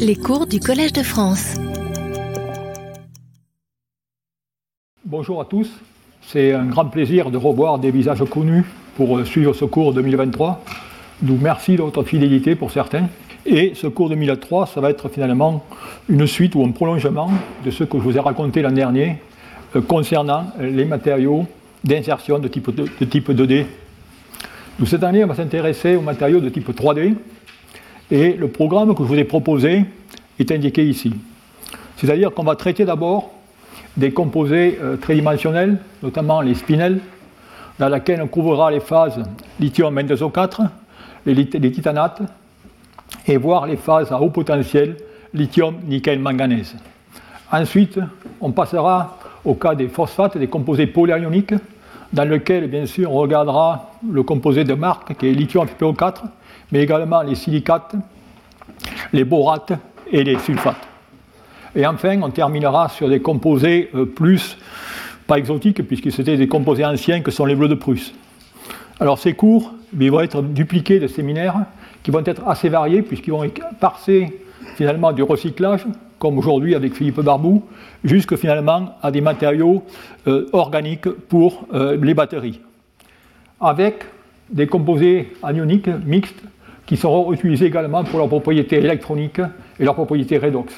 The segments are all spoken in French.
Les cours du Collège de France. Bonjour à tous. C'est un grand plaisir de revoir des visages connus pour suivre ce cours 2023. Donc merci de votre fidélité pour certains. Et ce cours 2003, ça va être finalement une suite ou un prolongement de ce que je vous ai raconté l'an dernier euh, concernant les matériaux d'insertion de type, de type 2D. Donc cette année, on va s'intéresser aux matériaux de type 3D. Et le programme que je vous ai proposé est indiqué ici. C'est-à-dire qu'on va traiter d'abord des composés euh, tridimensionnels, notamment les spinels, dans lesquels on couvrira les phases lithium N2O4, les, les titanates, et voir les phases à haut potentiel lithium, nickel, manganèse. Ensuite, on passera au cas des phosphates, des composés polyanioniques, dans lequel, bien sûr, on regardera le composé de marque qui est lithium FPO4, mais également les silicates, les borates et les sulfates. Et enfin, on terminera sur des composés euh, plus, pas exotiques, puisque c'était des composés anciens que sont les bleus de Prusse. Alors ces cours ils vont être dupliqués de séminaires qui vont être assez variés, puisqu'ils vont passer finalement du recyclage, comme aujourd'hui avec Philippe Barbou, jusque finalement à des matériaux euh, organiques pour euh, les batteries, avec des composés anioniques mixtes qui seront utilisés également pour leurs propriétés électroniques et leurs propriétés redox.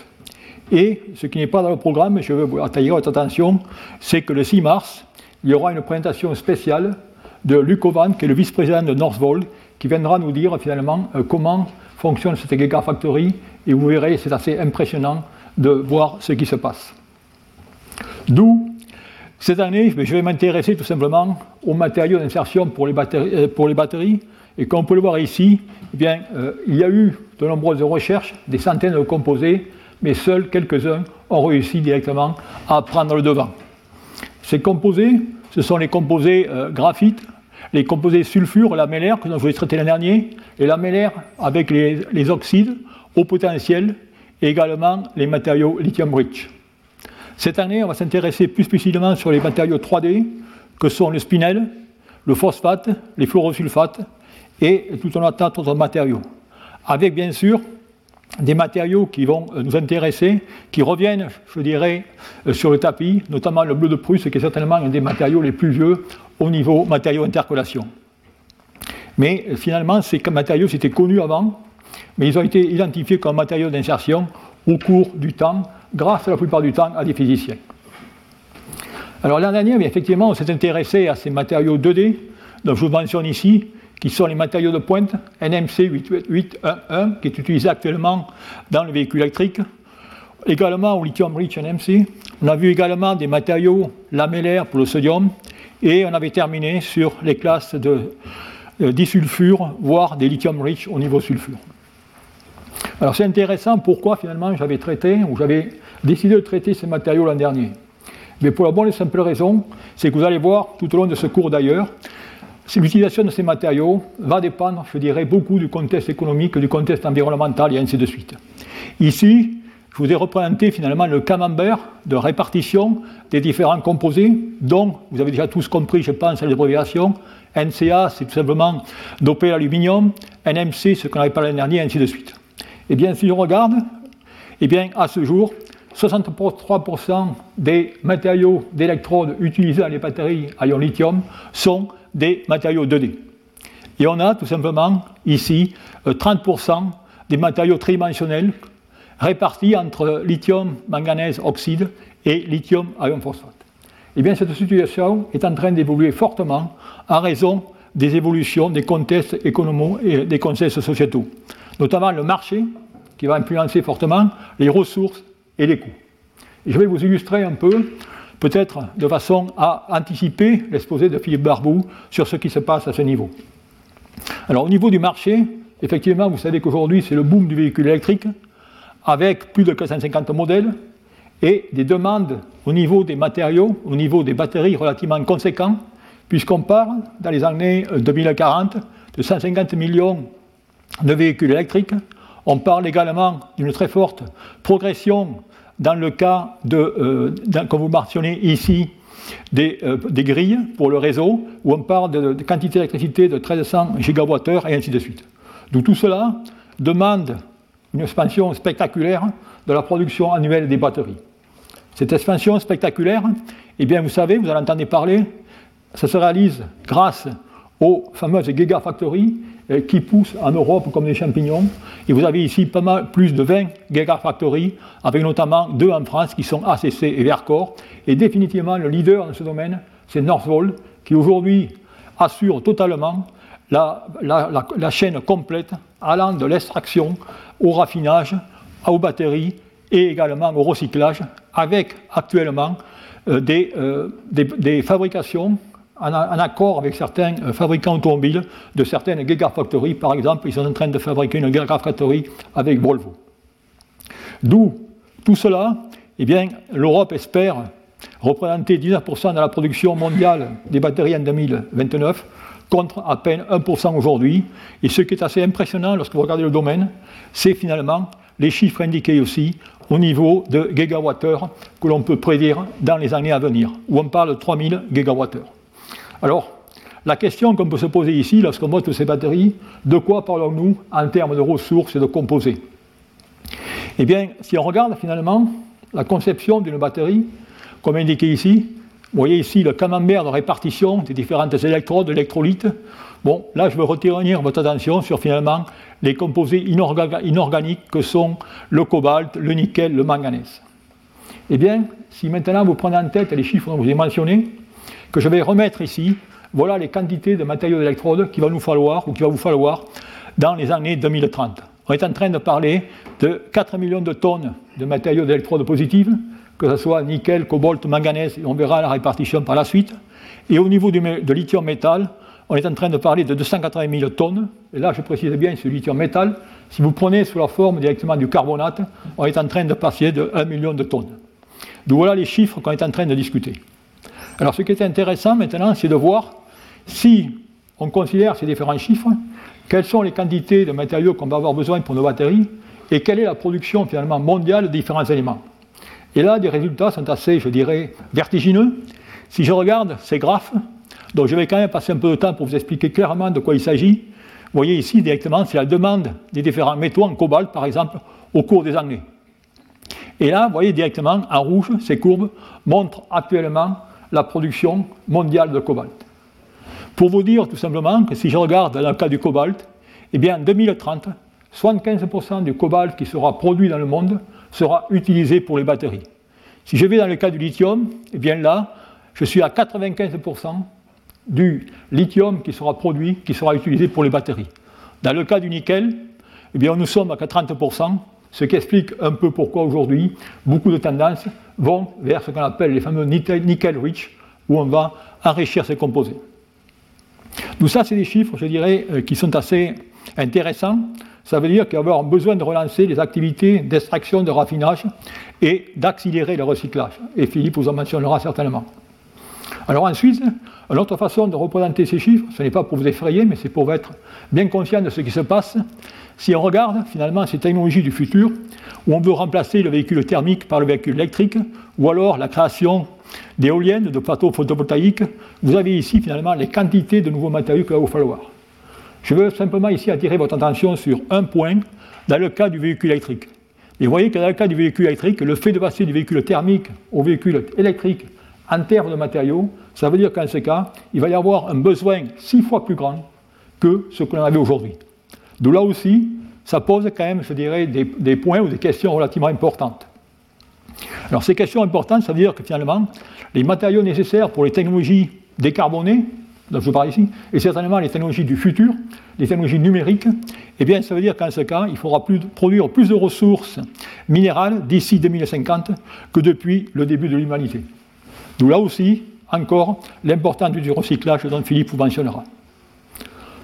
Et ce qui n'est pas dans le programme, je veux attirer votre attention, c'est que le 6 mars, il y aura une présentation spéciale de Luc Ovan, qui est le vice-président de Northvolt, qui viendra nous dire finalement euh, comment fonctionne cette Gigafactory, et vous verrez, c'est assez impressionnant de voir ce qui se passe. D'où, cette année, je vais m'intéresser tout simplement aux matériaux d'insertion pour, les batteries, euh, pour les batteries, et comme on peut le voir ici, eh bien, euh, il y a eu de nombreuses recherches, des centaines de composés, mais seuls quelques-uns ont réussi directement à prendre le devant. Ces composés, ce sont les composés euh, graphite, les composés sulfure, lamellaires, que je vous ai traité l'an dernier, les lamellaires avec les, oxydes au potentiel, et également les matériaux lithium-rich. Cette année, on va s'intéresser plus spécifiquement sur les matériaux 3D, que sont le spinel, le phosphate, les fluorosulfates et tout un tas d'autres matériaux. Avec bien sûr des matériaux qui vont euh, nous intéresser, qui reviennent, je dirais, euh, sur le tapis, notamment le bleu de Prusse, qui est certainement un des matériaux les plus vieux au niveau matériaux intercolation. Mais euh, finalement, ces matériaux, c'était connu avant, mais ils ont été identifiés comme matériaux d'insertion au cours du temps, grâce la plupart du temps à des physiciens. Alors l'an dernier, effectivement, on s'est intéressé à ces matériaux 2D, donc je vous mentionne ici, qui sont les matériaux de pointe, NMC 811, qui est utilisé actuellement dans le véhicule électrique. Également au lithium rich NMC. On a vu également des matériaux lamellaires pour le sodium. Et on avait terminé sur les classes de, disulfure, voire des lithium rich au niveau sulfure. Alors c'est intéressant pourquoi finalement j'avais traité, ou j'avais décidé de traiter ces matériaux l'an dernier. Mais pour la bonne et simple raison, c'est que vous allez voir tout au long de ce cours d'ailleurs, L'utilisation de ces matériaux va dépendre, je dirais, beaucoup du contexte économique, du contexte environnemental et ainsi de suite. Ici, je vous ai représenté finalement le camembert de répartition des différents composés, dont vous avez déjà tous compris, je pense, les abréviations. NCA, c'est tout simplement dopé l'aluminium, NMC, ce qu'on avait parlé l'année dernière, et ainsi de suite. Eh bien, si on regarde, eh bien, à ce jour, 63% des matériaux d'électrodes utilisés dans les batteries à ion lithium sont des matériaux 2D. Et on a tout simplement ici 30% euh, des matériaux tridimensionnels répartis entre lithium, manganèse, oxyde et lithium, ion phosphate. Et eh bien cette situation est en train d'évoluer fortement en raison des évolutions des contextes économiques et des contextes sociétaux, notamment le marché qui va influencer fortement les ressources et les coûts. Et je vais vous illustrer un peu peut-être de façon à anticiper l'exposé de Philippe Barbou sur ce qui se passe à ce niveau. Alors au niveau du marché, effectivement, vous savez qu'aujourd'hui c'est le boom du véhicule électrique, avec plus de 450 modèles et des demandes au niveau des matériaux, au niveau des batteries relativement conséquents, puisqu'on parle dans les années 2040 de 150 millions de véhicules électriques. On parle également d'une très forte progression dans le cas de, euh, quand vous mentionnez ici, des, euh, des, grilles pour le réseau, où on parle de, quantité d'électricité de 1300 gigawattheures et ainsi de suite. Donc tout cela demande une expansion spectaculaire de la production annuelle des batteries. Cette expansion spectaculaire, eh bien, vous savez, vous en entendez parler, ça se réalise grâce aux fameuses gigafactories qui poussent en Europe comme des champignons. Et vous avez ici pas mal, plus de 20 gigafactories, avec notamment deux en France qui sont ACC et Vercor. Et définitivement, le leader dans ce domaine, c'est Northvolt, qui aujourd'hui assure totalement la, la, chaîne complète allant de l'extraction au raffinage, aux batteries et également au recyclage, avec actuellement euh, euh, des, des, fabrications en, accord avec certains euh, fabricants automobiles de certaines gigafactories. Par exemple, ils sont en train de fabriquer une gigafactory avec Volvo. D'où tout cela, eh l'Europe espère représenter 19% de la production mondiale des batteries en 2029, contre à peine 1% aujourd'hui. Et ce qui est assez impressionnant lorsque vous regardez le domaine, c'est finalement les chiffres indiqués aussi au niveau de gigawattheures que l'on peut prédire dans les années à venir, où on parle de 3000 gigawattheures. Alors, la question qu'on peut se poser ici, lorsqu'on voit toutes ces batteries, de quoi parlons-nous en termes de ressources et de composés? Eh bien, si on regarde finalement la conception d'une batterie, comme indiqué ici, vous voyez ici le camembert de répartition des différentes électrodes, électrolytes. Bon, là, je veux retenir votre attention sur finalement les composés inorganiques que sont le cobalt, le nickel, le manganèse. Eh bien, si maintenant vous prenez en tête les chiffres que je vous ai mentionnés, que je vais remettre ici, voilà les quantités de matériaux d'électrode qu'il va nous falloir ou qu'il va vous falloir dans les années 2030. On est en train de parler de 4 millions de tonnes de matériaux d'électrode positives, que ce soit nickel, cobalt, manganèse, et on verra la répartition par la suite. Et au niveau de lithium métal, on est en train de parler de 280 000 tonnes. Et là, je précise bien, ce lithium métal, si vous prenez sous la forme directement du carbonate, on est en train de passer de 1 million de tonnes. Donc voilà les chiffres qu'on est en train de discuter. Alors ce qui est intéressant maintenant, c'est de voir si on considère ces différents chiffres, quelles sont les quantités de matériaux qu'on va avoir besoin pour nos batteries et quelle est la production finalement mondiale de différents éléments. Et là, les résultats sont assez, je dirais, vertigineux. Si je regarde ces graphes, donc je vais quand même passer un peu de temps pour vous expliquer clairement de quoi il s'agit. Vous voyez ici directement, c'est la demande des différents métaux en cobalt, par exemple, au cours des années. Et là, vous voyez directement, en rouge, ces courbes montrent actuellement la production mondiale de cobalt. Pour vous dire tout simplement que si je regarde dans le cas du cobalt, eh bien en 2030, 75% du cobalt qui sera produit dans le monde sera utilisé pour les batteries. Si je vais dans le cas du lithium, eh bien là, je suis à 95% du lithium qui sera produit, qui sera utilisé pour les batteries. Dans le cas du nickel, eh bien nous sommes à 30%, ce qui explique un peu pourquoi aujourd'hui beaucoup de tendances vont vers ce qu'on appelle les fameux nickel rich, où on va enrichir ces composés. Tout ça, c'est des chiffres, je dirais, euh, qui sont assez intéressants ça veut dire qu'il va y avoir besoin de relancer les activités d'extraction, de raffinage et d'accélérer le recyclage. Et Philippe vous en mentionnera certainement. Alors ensuite, une autre façon de représenter ces chiffres, ce n'est pas pour vous effrayer, mais c'est pour être bien conscient de ce qui se passe. Si on regarde finalement ces technologies du futur, où on veut remplacer le véhicule thermique par le véhicule électrique, ou alors la création d'éoliennes, de plateaux photovoltaïques, vous avez ici finalement les quantités de nouveaux matériaux qu'il va vous falloir. Je veux simplement ici attirer votre attention sur un point dans le cas du véhicule électrique. Et vous voyez que dans le cas du véhicule électrique, le fait de passer du véhicule thermique au véhicule électrique en termes de matériaux, ça veut dire qu'en ce cas, il va y avoir un besoin six fois plus grand que ce que l'on avait aujourd'hui. D'où là aussi, ça pose quand même, je dirais, des, points ou des questions relativement importantes. Alors ces questions importantes, ça veut dire que finalement, les matériaux nécessaires pour les technologies décarbonées, dont je parle ici, et certainement les technologies du futur, les technologies numériques, eh bien, ça veut dire qu'en ce cas, il faudra produire plus de ressources minérales d'ici 2050 que depuis le début de l'humanité. D'où là aussi, encore, l'importance du recyclage dont Philippe vous mentionnera.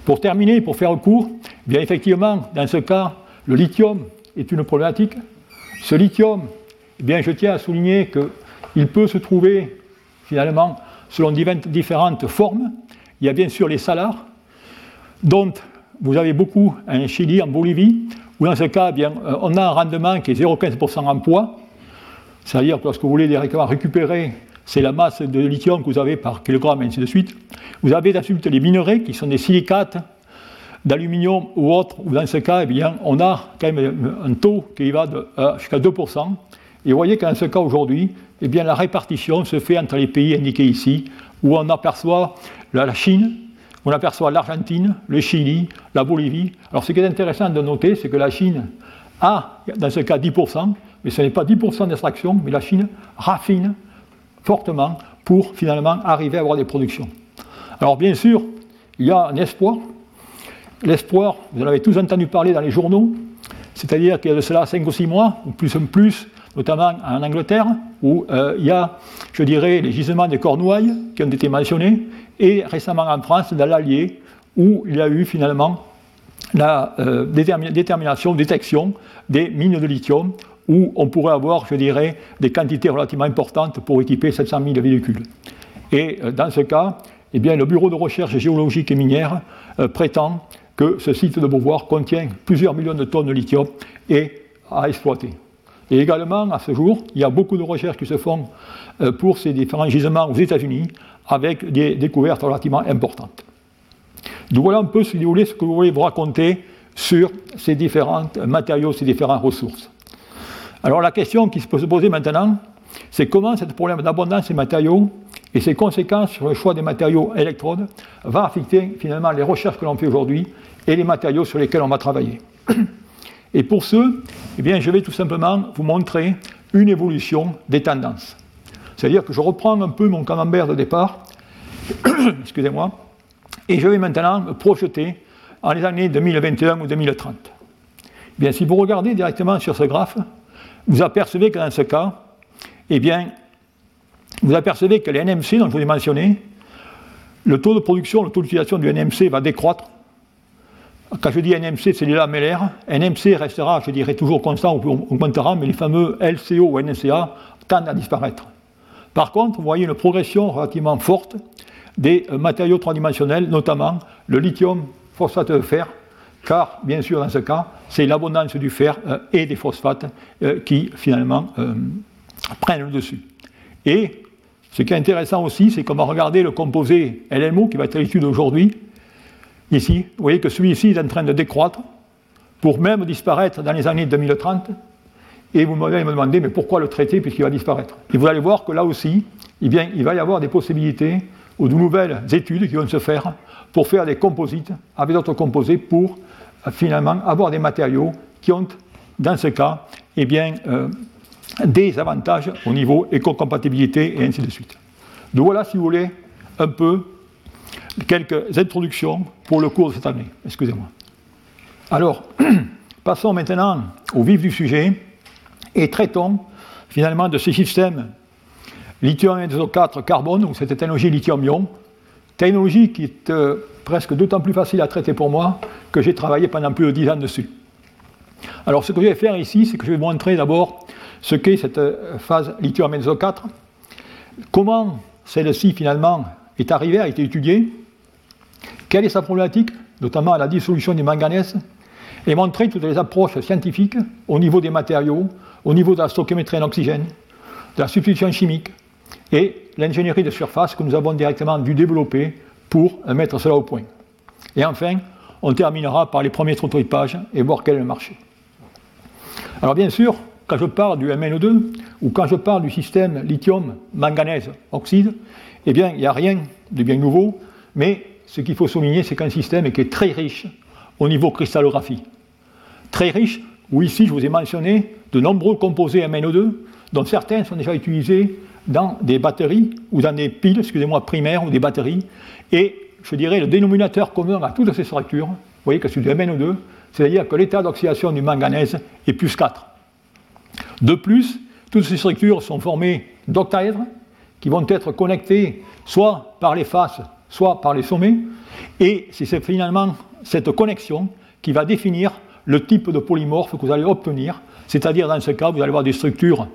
Pour terminer, pour faire court, eh bien effectivement, dans ce cas, le lithium est une problématique. Ce lithium, eh bien, je tiens à souligner qu'il peut se trouver finalement selon différentes formes. Il y a bien sûr les salars, dont vous avez beaucoup en Chili, en Bolivie, où dans ce cas, eh bien, euh, on a un rendement qui est 0,15% en poids, c'est-à-dire que lorsque vous voulez directement récupérer, c'est la masse de lithium que vous avez par kilogramme, et ainsi de suite. Vous avez ensuite les minerais, qui sont des silicates d'aluminium ou autre, ou dans ce cas, eh bien, on a quand même un taux qui va euh, jusqu'à 2%. Et vous voyez qu'en ce cas aujourd'hui, eh bien, la répartition se fait entre les pays indiqués ici, où on aperçoit la Chine, on aperçoit l'Argentine, le Chili, la Bolivie. Alors ce qui est intéressant de noter, c'est que la Chine a, dans ce cas, 10%, mais ce n'est pas 10% d'extraction, mais la Chine raffine fortement pour finalement arriver à avoir des productions. Alors bien sûr, il y a un espoir. L'espoir, vous en avez tous entendu parler dans les journaux, c'est-à-dire qu'il y a de cela 5 ou 6 mois, ou plus en plus, notamment en Angleterre, où euh, il y a, je dirais, les gisements de Cornouailles qui ont été mentionnés, et récemment en France, dans l'Allier, où il y a eu finalement la euh, détermination, détection des mines de lithium, où on pourrait avoir, je dirais, des quantités relativement importantes pour équiper 700 000 véhicules. Et euh, dans ce cas, eh le Bureau de recherche géologique et minière prétend que ce site de Beauvoir contient plusieurs millions de tonnes de lithium et à exploiter. Et également, à ce jour, il y a beaucoup de recherches qui se font euh, pour ces différents gisements aux États-Unis avec des découvertes relativement importantes. Donc voilà un peu, ce que vous voulez vous raconter sur ces différents matériaux, ces différentes ressources. Alors la question qui se peut se poser maintenant, c'est comment ce problème d'abondance des matériaux et ses conséquences sur le choix des matériaux électrodes va affecter finalement les recherches que l'on fait aujourd'hui et les matériaux sur lesquels on va travailler. Et pour ce, eh bien, je vais tout simplement vous montrer une évolution des tendances. C'est-à-dire que je reprends un peu mon camembert de départ, excusez-moi, et je vais maintenant me projeter en les années 2021 ou 2030. Eh bien, si vous regardez directement sur ce graphe, vous apercevez que dans ce cas, eh bien, vous apercevez que les NMC, dont je vous ai mentionné, le taux de production, le taux d'utilisation du NMC va décroître quand je dis NMC, c'est les lamellaires. NMC restera, je dirais, toujours constant ou augmentera, mais les fameux LCO ou NCA tendent à disparaître. Par contre, vous voyez une progression relativement forte des matériaux tridimensionnels, notamment le lithium phosphate de fer, car, bien sûr, dans ce cas, c'est l'abondance du fer euh, et des phosphates euh, qui, finalement, prennent le dessus. Et ce qui est intéressant aussi, c'est qu'on va regarder le composé LMO qui va être l'étude aujourd'hui, Ici, vous voyez que celui-ci est en train de décroître pour même disparaître dans les années 2030. Et vous m'allez me demander, mais pourquoi le traiter puisqu'il va disparaître? Et vous allez voir que là aussi, eh il va y avoir des possibilités ou de nouvelles études qui vont se faire pour faire des composites avec d'autres composés pour euh, finalement avoir des matériaux qui ont, dans ce cas, eh bien, euh, des avantages au niveau éco-compatibilité et ainsi de suite. Donc voilà, si vous voulez, un peu quelques introductions pour le cours de cette année. Excusez-moi. Alors, passons maintenant au vif du sujet et traitons finalement de ces systèmes lithium 4 carbone, ou cette technologie lithium-ion, technologie qui est euh, presque d'autant plus facile à traiter pour moi que j'ai travaillé pendant plus de 10 ans dessus. Alors, ce que je vais faire ici, c'est que je vais montrer d'abord ce qu'est cette euh, phase lithium 4, comment celle-ci finalement est arrivée, a été étudiée, quelle est sa problématique, notamment à la dissolution du manganèse, et montrer toutes les approches scientifiques au niveau des matériaux, au niveau de la stoichiométrie en oxygène, de la substitution chimique et l'ingénierie de surface que nous avons directement dû développer pour mettre cela au point. Et enfin, on terminera par les premiers prototypages et voir quel est le marché. Alors bien sûr, quand je parle du MNO2 ou quand je parle du système lithium-manganèse-oxyde, eh bien, il n'y a rien de bien nouveau, mais ce qu'il faut souligner, c'est qu'un système qui est très riche au niveau cristallographie. Très riche, où ici je vous ai mentionné de nombreux composés MNO2, dont certains sont déjà utilisés dans des batteries ou dans des piles, excusez-moi, primaires ou des batteries. Et je dirais le dénominateur commun à toutes ces structures, vous voyez que c'est du MNO2, c'est-à-dire que l'état d'oxydation du manganèse est plus 4. De plus, toutes ces structures sont formées d'octaèdres qui vont être connectés soit par les faces soit par les sommets, et c'est finalement cette connexion qui va définir le type de polymorphe que vous allez obtenir, c'est-à-dire dans ce cas, vous allez avoir des structures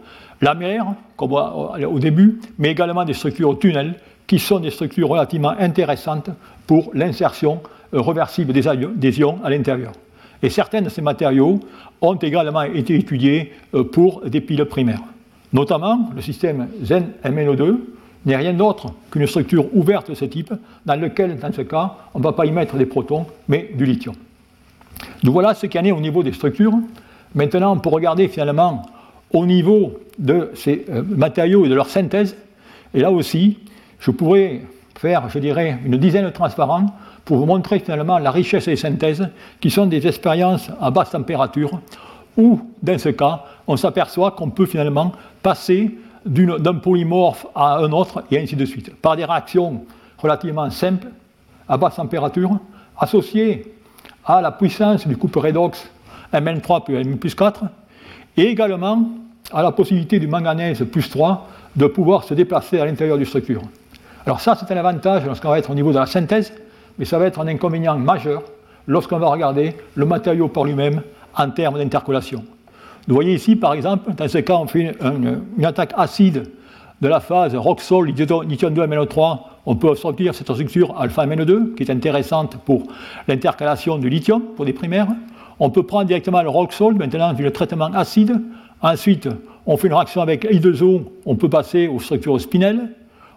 lamellaires, comme au début, mais également des structures tunnels, qui sont des structures relativement intéressantes pour l'insertion euh, reversible des ions à l'intérieur. Et certains de ces matériaux ont également été étudiés euh, pour des piles primaires. Notamment le système Zen MNO2, n'est rien d'autre qu'une structure ouverte de ce type, dans laquelle, dans ce cas, on ne va pas y mettre des protons, mais du lithium. Donc voilà ce qu'il y en est au niveau des structures. Maintenant, on peut regarder finalement au niveau de ces euh, matériaux et de leur synthèse. Et là aussi, je pourrais faire, je dirais, une dizaine de transparents pour vous montrer finalement la richesse des synthèses, qui sont des expériences à basse température, où, dans ce cas, on s'aperçoit qu'on peut finalement passer d'un polymorphe à un autre, et ainsi de suite, par des réactions relativement simples, à basse température, associées à la puissance du couple redox Mn3 plus Mn plus 4, et également à la possibilité du manganèse plus 3 de pouvoir se déplacer à l'intérieur du structure. Alors ça, c'est un avantage lorsqu'on va être au niveau de la synthèse, mais ça va être un inconvénient majeur lorsqu'on va regarder le matériau par lui-même en termes d'intercolation. Vous voyez ici, par exemple, dans ce cas, on fait une, attaque acide de la phase roxol lithium 2 MnO3. On peut sortir cette structure alpha MnO2, qui est intéressante pour l'intercalation du lithium, pour des primaires. On peut prendre directement le roxol, maintenant, vu le traitement acide. Ensuite, on fait une réaction avec I2O, on peut passer aux structures spinelles.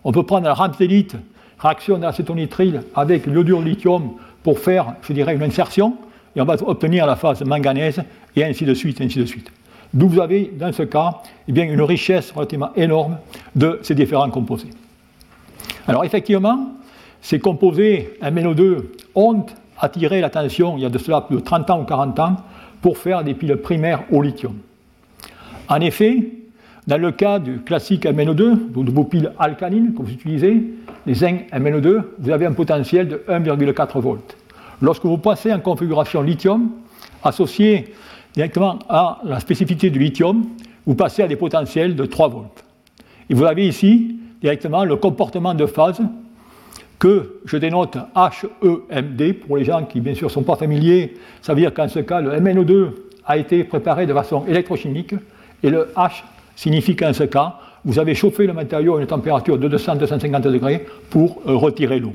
On peut prendre la rampélite, réaction d'acétonitrile avec l'iodure lithium pour faire, je dirais, une insertion, et on va obtenir la phase manganèse, et ainsi de suite, ainsi de suite. D'où vous avez, dans ce cas, eh bien, une richesse relativement énorme de ces différents composés. Alors, effectivement, ces composés MnO2 ont attiré l'attention il y a de cela plus de 30 ans ou 40 ans pour faire des piles primaires au lithium. En effet, dans le cas du classique MnO2, donc de vos piles alcalines que vous utilisez, les zinc MnO2, vous avez un potentiel de 1,4 volts. Lorsque vous passez en configuration lithium, associé directement à la spécificité du lithium, vous passez à des potentiels de 3 volts. Et vous avez ici directement le comportement de phase que je dénote HEMD, pour les gens qui bien sûr ne sont pas familiers, ça veut dire qu'en ce cas, le MnO2 a été préparé de façon électrochimique, et le H signifie qu'en ce cas, vous avez chauffé le matériau à une température de 200-250 degrés pour euh, retirer l'eau.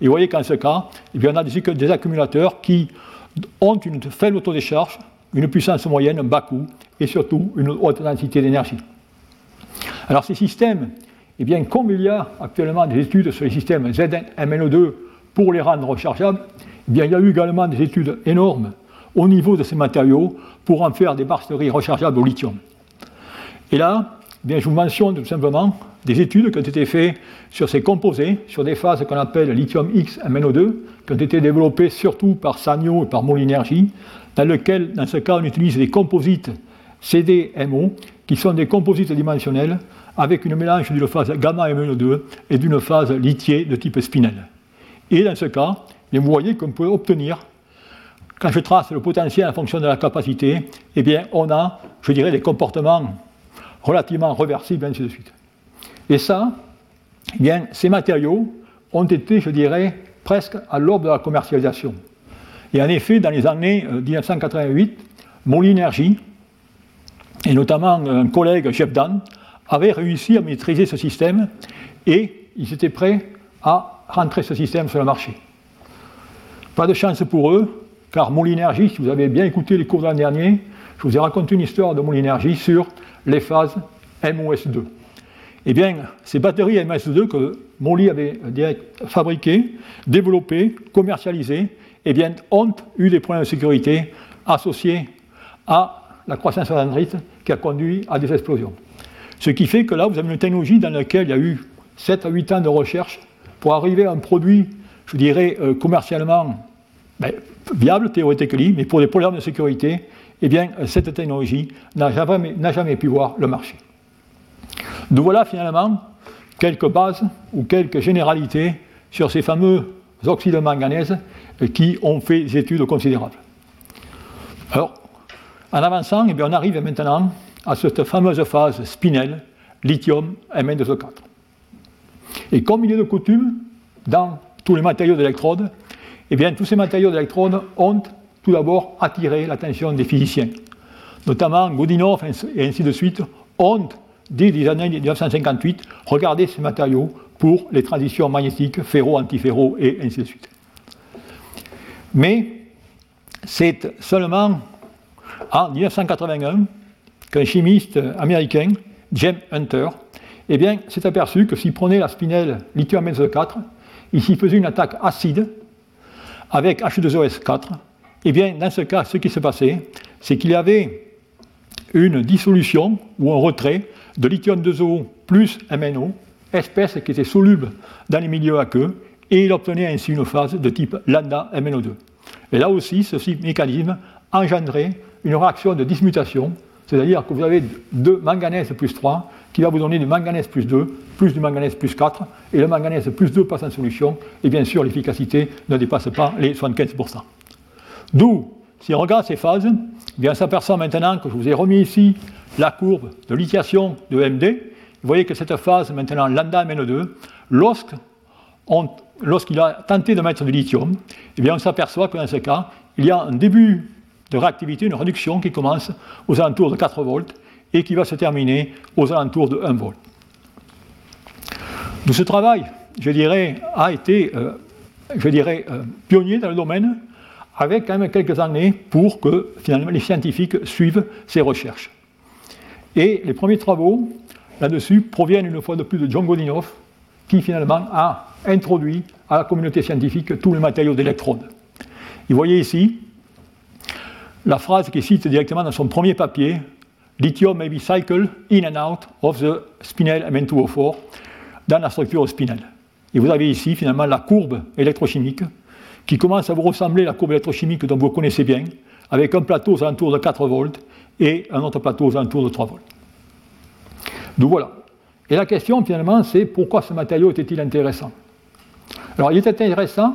Et vous voyez qu'en ce cas, eh bien, on a des, accumulateurs qui ont une faible autodécharge, une puissance moyenne, un bas coût et surtout une haute densité d'énergie. Alors ces systèmes, eh bien, comme il y a actuellement des études sur les systèmes ZMNO2 pour les rendre rechargeables, eh il y a eu également des études énormes au niveau de ces matériaux pour en faire des batteries rechargeables au lithium. Et là, eh bien, je vous mentionne tout simplement des études qui ont été faites sur ces composés, sur des phases qu'on appelle lithium X MnO2, qui ont été développées surtout par Sanyo et par Molenergy, dans lequel, dans ce cas, on utilise des composites CDMO, qui sont des composites dimensionnels avec une mélange d'une phase gamma MnO2 et d'une phase lithiée de type spinel. Et dans ce cas, vous voyez qu'on peut obtenir, quand je trace le potentiel en fonction de la capacité, eh bien, on a, je dirais, des comportements relativement reversibles, ainsi de suite. Et ça, eh ces matériaux ont été, je dirais, presque à l'aube de la commercialisation. Et en effet, dans les années 1988, euh, Molinergie, et notamment un collègue, Jeff Dan, avait réussi à maîtriser ce système et ils étaient prêts à rentrer ce système sur le marché. Pas de chance pour eux, car Molinergie, si vous avez bien écouté les cours de l'an dernier, je vous ai raconté une histoire de Molinergie sur les phases MOS2. Eh bien, ces batteries MS2 que Molly avait fabriquées, développées, commercialisées, eh bien, ont eu des problèmes de sécurité associés à la croissance dendrite qui a conduit à des explosions. Ce qui fait que là, vous avez une technologie dans laquelle il y a eu 7 à 8 ans de recherche pour arriver à un produit, je dirais, euh, commercialement ben, viable, théoriquement, mais pour des problèmes de sécurité, eh bien, cette technologie n'a jamais, pu voir le marché. Nous voilà finalement quelques bases ou quelques généralités sur ces fameux oxydes de manganèse qui ont fait des études considérables. Alors, en avançant, eh bien, on arrive maintenant à cette fameuse phase spinelle, lithium Mn2O4. Et comme il est de coutume, dans tous les matériaux d'électrode, eh bien, tous ces matériaux d'électrode ont tout d'abord attiré l'attention des physiciens. Notamment Godinov et ainsi de suite ont dès les années 1958, regardez ces matériaux pour les transitions magnétiques ferro-antiferro et ainsi de suite. Mais c'est seulement en 1981 qu'un chimiste américain, James Hunter, eh bien, s'est aperçu que s'il prenait la spinelle lithium 4 il s'y faisait une attaque acide avec H2OS4, eh bien, dans ce cas, ce qui se passait, c'est qu'il y avait une dissolution ou un retrait de lithium 2O plus MNO, espèce qui était soluble dans les milieux aqueux, et il obtenait ainsi une phase de type lambda MNO2. Et là aussi, ce mécanisme engendrait une réaction de dismutation, c'est-à-dire que vous avez deux manganèse plus 3 qui va vous donner du manganèse plus 2, plus du manganèse plus 4, et le manganèse plus 2 passe en solution, et bien sûr l'efficacité ne dépasse pas les 75%. D'où, si on regarde ces phases, eh bien on s'aperçoit maintenant que je vous ai remis ici la courbe de lithiation de MD. Vous voyez que cette phase, maintenant lambda MNO2, lorsqu'il a tenté de mettre du lithium, eh bien on s'aperçoit que dans ce cas, il y a un début de réactivité, une réduction qui commence aux alentours de 4 volts et qui va se terminer aux alentours de 1 volt. Ce travail, je dirais, a été, euh, je dirais, euh, pionnier dans le domaine, avec quand même quelques années pour que finalement les scientifiques suivent ces recherches. Et les premiers travaux là-dessus proviennent une fois de plus de John Godinoff, qui finalement a introduit à la communauté scientifique tous les matériaux d'électrode. Vous voyez ici la phrase qu'il cite directement dans son premier papier Lithium may be cycled in and out of the spinel Mn2O4 dans la structure spinelle. Et vous avez ici finalement la courbe électrochimique qui commence à vous ressembler à la courbe électrochimique dont vous connaissez bien, avec un plateau aux alentours de 4 volts et un autre plateau aux alentours de 3 volts. Donc voilà. Et la question finalement, c'est pourquoi ce matériau était-il intéressant? Alors il était intéressant,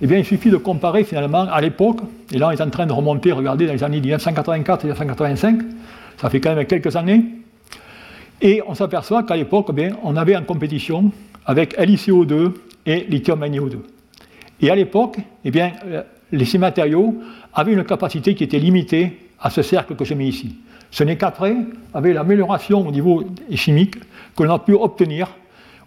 eh bien il suffit de comparer finalement à l'époque, et là on est en train de remonter, regardez, dans les années 1984 et 1985, ça fait quand même quelques années, et on s'aperçoit qu'à l'époque, eh on avait en compétition avec LiCO2 et lithium NiO2. Et à l'époque, eh bien, euh, ces matériaux avaient une capacité qui était limitée à ce cercle que j'ai mis ici. Ce n'est qu'après, avec l'amélioration au niveau chimique, que l'on a pu obtenir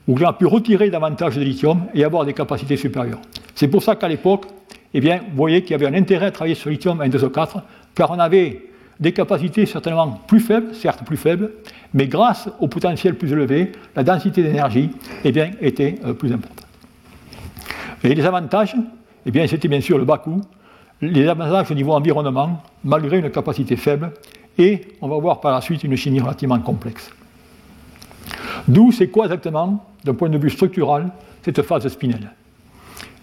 ou l'on a pu retirer davantage de lithium et avoir des capacités supérieures. C'est pour ça qu'à l'époque, eh bien, vous voyez qu'il y avait un intérêt à travailler sur lithium N2O4, car on avait des capacités certainement plus faibles, certes plus faibles, mais grâce au potentiel plus élevé, la densité d'énergie eh bien, était euh, plus importante. Et les avantages, eh bien, c'était bien sûr le bas coût, les avantages au niveau environnement, malgré une capacité faible, et on va voir par la suite une chimie relativement complexe. D'où c'est quoi exactement, d'un point de vue structural, cette phase spinelle?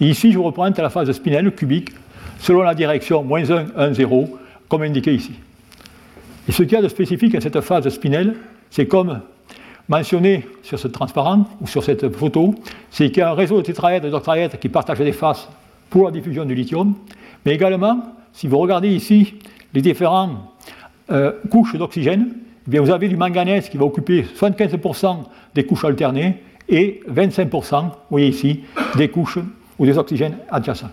Et ici, je vous représente la phase spinelle cubique selon la direction moins 1, 1, 0, comme indiqué ici. Et ce qu'il y a de spécifique à cette phase spinelle, c'est comme mentionné sur ce transparent ou sur cette photo, c'est qu'il y a un réseau de tétraèdres et d'octaèdres qui partagent des faces pour la diffusion du lithium, mais également, si vous regardez ici les différentes euh, couches d'oxygène, eh vous avez du manganèse qui va occuper 75% des couches alternées et 25%, vous voyez ici, des couches ou des oxygènes adjacents.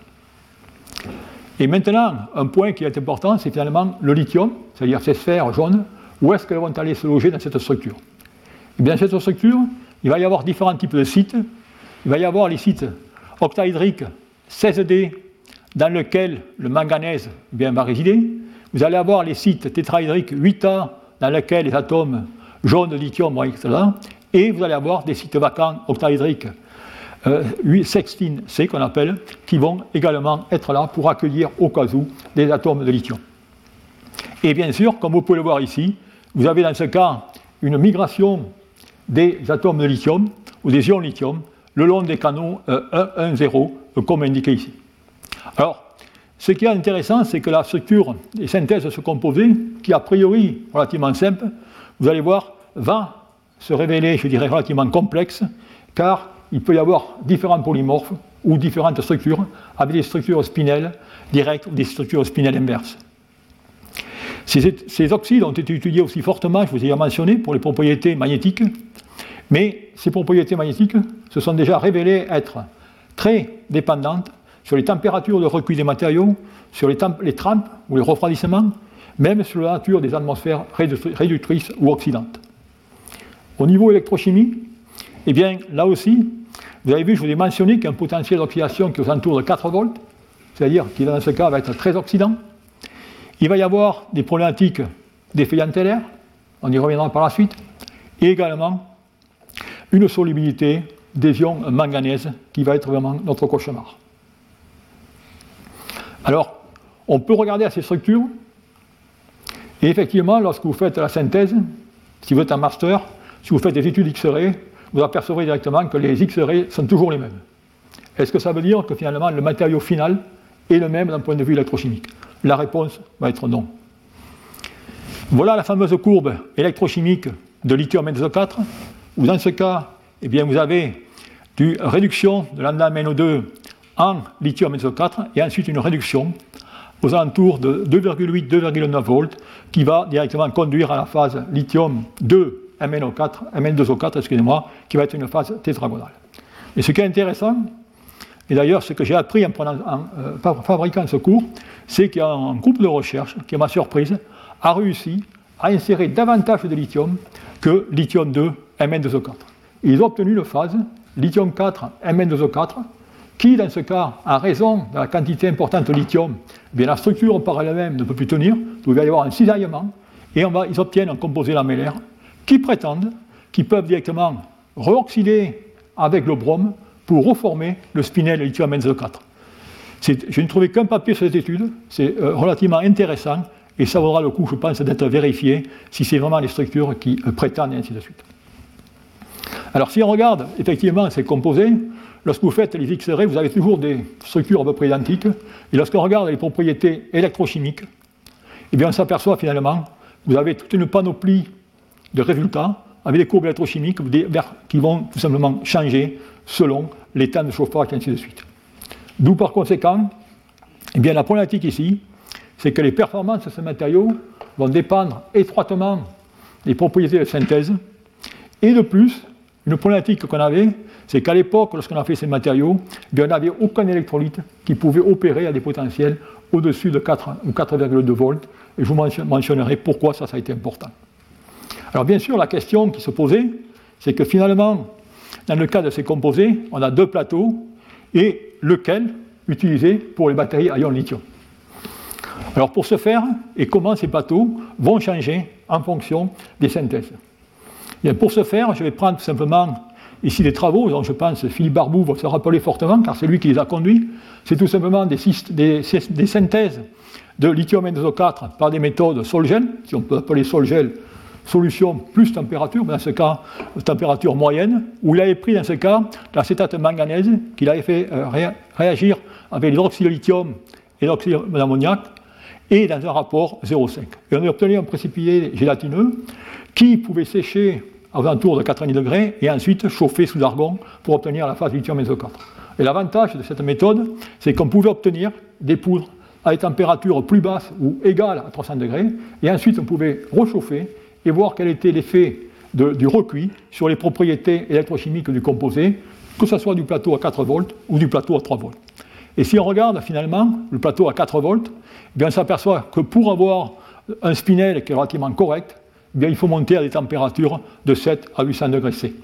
Et maintenant, un point qui est important, c'est finalement le lithium, c'est-à-dire ces sphères jaunes, où est-ce qu'elles vont aller se loger dans cette structure? Eh cette structure, il va y avoir différents types de sites. Il va y avoir les sites octaédriques 16D, dans lesquels le manganèse bien, va résider. Vous allez avoir les sites tétraédriques 8A, dans lesquels les atomes jaunes de lithium vont être là. Et vous allez avoir des sites vacants octaédriques euh, 16 C qu'on appelle, qui vont également être là pour accueillir au cas où des atomes de lithium. Et bien sûr, comme vous pouvez le voir ici, vous avez dans ce cas une migration des atomes de lithium ou des ions lithium le long des canaux 1, 1, 0, comme indiqué ici. Alors, ce qui est intéressant, c'est que la structure des synthèses de ce composé, qui a priori relativement simple, vous allez voir, va se révéler, je dirais, relativement complexe, car il peut y avoir différents polymorphes ou différentes structures avec des structures spinelles directes ou des structures spinelles inverses. Ces, oxydes ont été étudiés aussi fortement, je vous ai mentionné, pour les propriétés magnétiques, mais ces propriétés magnétiques se sont déjà révélées être très dépendantes sur les températures de recueil des matériaux, sur les, les trempes ou les refroidissements, même sur la nature des atmosphères réductrices ou oxydantes. Au niveau électrochimie, eh bien, là aussi, vous avez vu, je vous ai mentionné qu'il y a un potentiel d'oxydation qui est aux alentours de 4 volts, c'est-à-dire qui dans ce cas va être très oxydant. Il va y avoir des problématiques d'effet entellaire, on y reviendra par la suite, et également une solubilité des ions manganèse qui va être vraiment notre cauchemar. Alors, on peut regarder à ces structures, et effectivement, lorsque vous faites la synthèse, si vous êtes un master, si vous faites des études X-ray, vous apercevrez directement que les X-rays sont toujours les mêmes. Est-ce que ça veut dire que finalement le matériau final est le même d'un point de vue électrochimique? La réponse va être non. Voilà la fameuse courbe électrochimique de lithium NO4, dans ce cas, eh bien, vous avez une réduction de lambda MnO2 en lithium NO4 et ensuite une réduction aux alentours de 2,8-2,9 volts qui va directement conduire à la phase lithium 2 MnO4, Mn2O4, excusez-moi, qui va être une phase tétragonale. Et ce qui est intéressant, et d'ailleurs ce que j'ai appris en, euh, fabriquant ce cours, c'est qu'il y a un groupe de recherche qui, à ma surprise, a réussi à insérer davantage de lithium que lithium 2 Mn2O4. ils ont obtenu une phase lithium 4 Mn2O4 qui, dans ce cas, a raison de la quantité importante de lithium, bien la structure par elle-même ne peut plus tenir, il va y avoir un cisaillement, et ils obtiennent un composé lamellaire qui prétendent qu'ils peuvent directement reoxyder avec le brome pour reformer le spinel lithium NZO4. Je n'ai trouvé qu'un papier sur cette étude, c'est euh, relativement intéressant et ça vaudra le coup, je pense, d'être vérifié si c'est vraiment les structures qui euh, prétendent et ainsi de suite. Alors si on regarde effectivement ces composés, lorsque vous faites les X-rays, vous avez toujours des structures à peu près identiques, et lorsqu'on regarde les propriétés électrochimiques, eh bien on s'aperçoit finalement que vous avez toute une panoplie de résultats avec des courbes électrochimiques qui vont tout simplement changer selon les temps de chauffage et ainsi de suite. D'où par conséquent, eh bien, la problématique ici, c'est que les performances de ce matériau vont dépendre étroitement des propriétés de synthèse. Et de plus, une problématique qu'on avait, c'est qu'à l'époque, lorsqu'on a fait ces matériaux, eh on n'avait aucun électrolyte qui pouvait opérer à des potentiels au-dessus de 4 ou 4,2 volts. Et je vous mentionnerai pourquoi ça, ça a été important. Alors bien sûr, la question qui se posait, c'est que finalement, dans le cas de ces composés, on a deux plateaux, et lequel utiliser pour les batteries à ion lithium. Alors pour ce faire, et comment ces plateaux vont changer en fonction des synthèses? Pour ce faire, je vais prendre tout simplement ici des travaux dont je pense Philippe Barbou va se rappeler fortement, car c'est lui qui les a conduits. C'est tout simplement des, synthèses de lithium NO4 par des méthodes Solgel, si on peut appeler Solgel solution plus température, dans ce cas, température moyenne, où il avait pris dans ce cas l'acétate manganèse qu'il avait fait euh, réagir avec l'hydroxyde de lithium et l'oxyde d'ammoniac, et dans un rapport 0,5. Et on a obtenu un précipité gélatineux qui pouvait sécher à alentours de 90 degrés et ensuite chauffer sous argon pour obtenir la phase lithium 4 Et l'avantage de cette méthode, c'est qu'on pouvait obtenir des poudres à des températures plus basses ou égales à 300 degrés, et ensuite on pouvait rechauffer et voir quel était l'effet du recuit sur les propriétés électrochimiques du composé, que ce soit du plateau à 4 volts ou du plateau à 3 volts. Et si on regarde finalement le plateau à 4 volts, eh bien on s'aperçoit que pour avoir un spinel qui est relativement correct, eh bien il faut monter à des températures de 7 à 800 degrés C.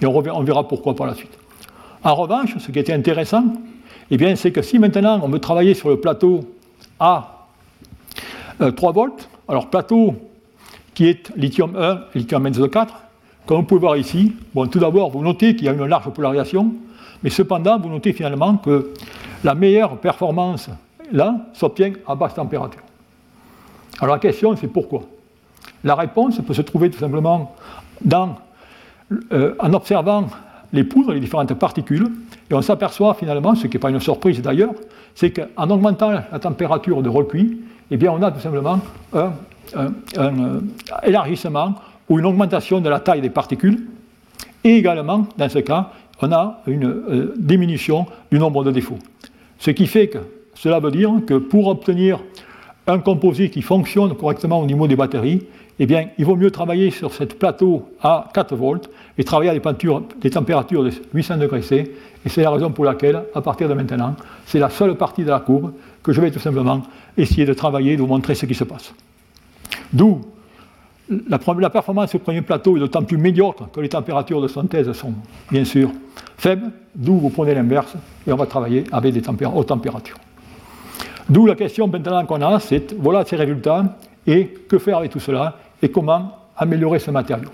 Et on, verra pourquoi par la suite. En revanche, ce qui était intéressant, eh bien, c'est que si maintenant on veut travailler sur le plateau à 3 euh, volts, alors plateau qui est lithium 1 et lithium NZO4. Comme vous pouvez voir ici, bon, tout d'abord, vous notez qu'il y a une large polarisation, mais cependant, vous notez finalement que la meilleure performance, là, s'obtient à basse température. Alors la question, c'est pourquoi? La réponse peut se trouver tout simplement euh, en observant les poudres, les différentes particules, et on s'aperçoit finalement, ce qui n'est pas une surprise d'ailleurs, c'est qu'en augmentant la température de recuit, eh bien, on a tout simplement un un, euh, élargissement ou une augmentation de la taille des particules, et également, dans ce cas, on a une euh, diminution du nombre de défauts. Ce qui fait que cela veut dire que pour obtenir un composé qui fonctionne correctement au niveau des batteries, eh bien, il vaut mieux travailler sur ce plateau à 4 volts et travailler à des, températures de 800 degrés C. Et c'est la raison pour laquelle, à partir de maintenant, c'est la seule partie de la courbe que je vais tout simplement essayer de travailler, de vous montrer ce qui se passe. D'où la, performance au premier plateau est d'autant plus médiocre que les températures de synthèse sont bien sûr faibles, d'où vous prenez l'inverse et on va travailler avec des hautes températures. D'où la question maintenant qu'on a, c'est voilà ces résultats et que faire avec tout cela et comment améliorer ce matériau.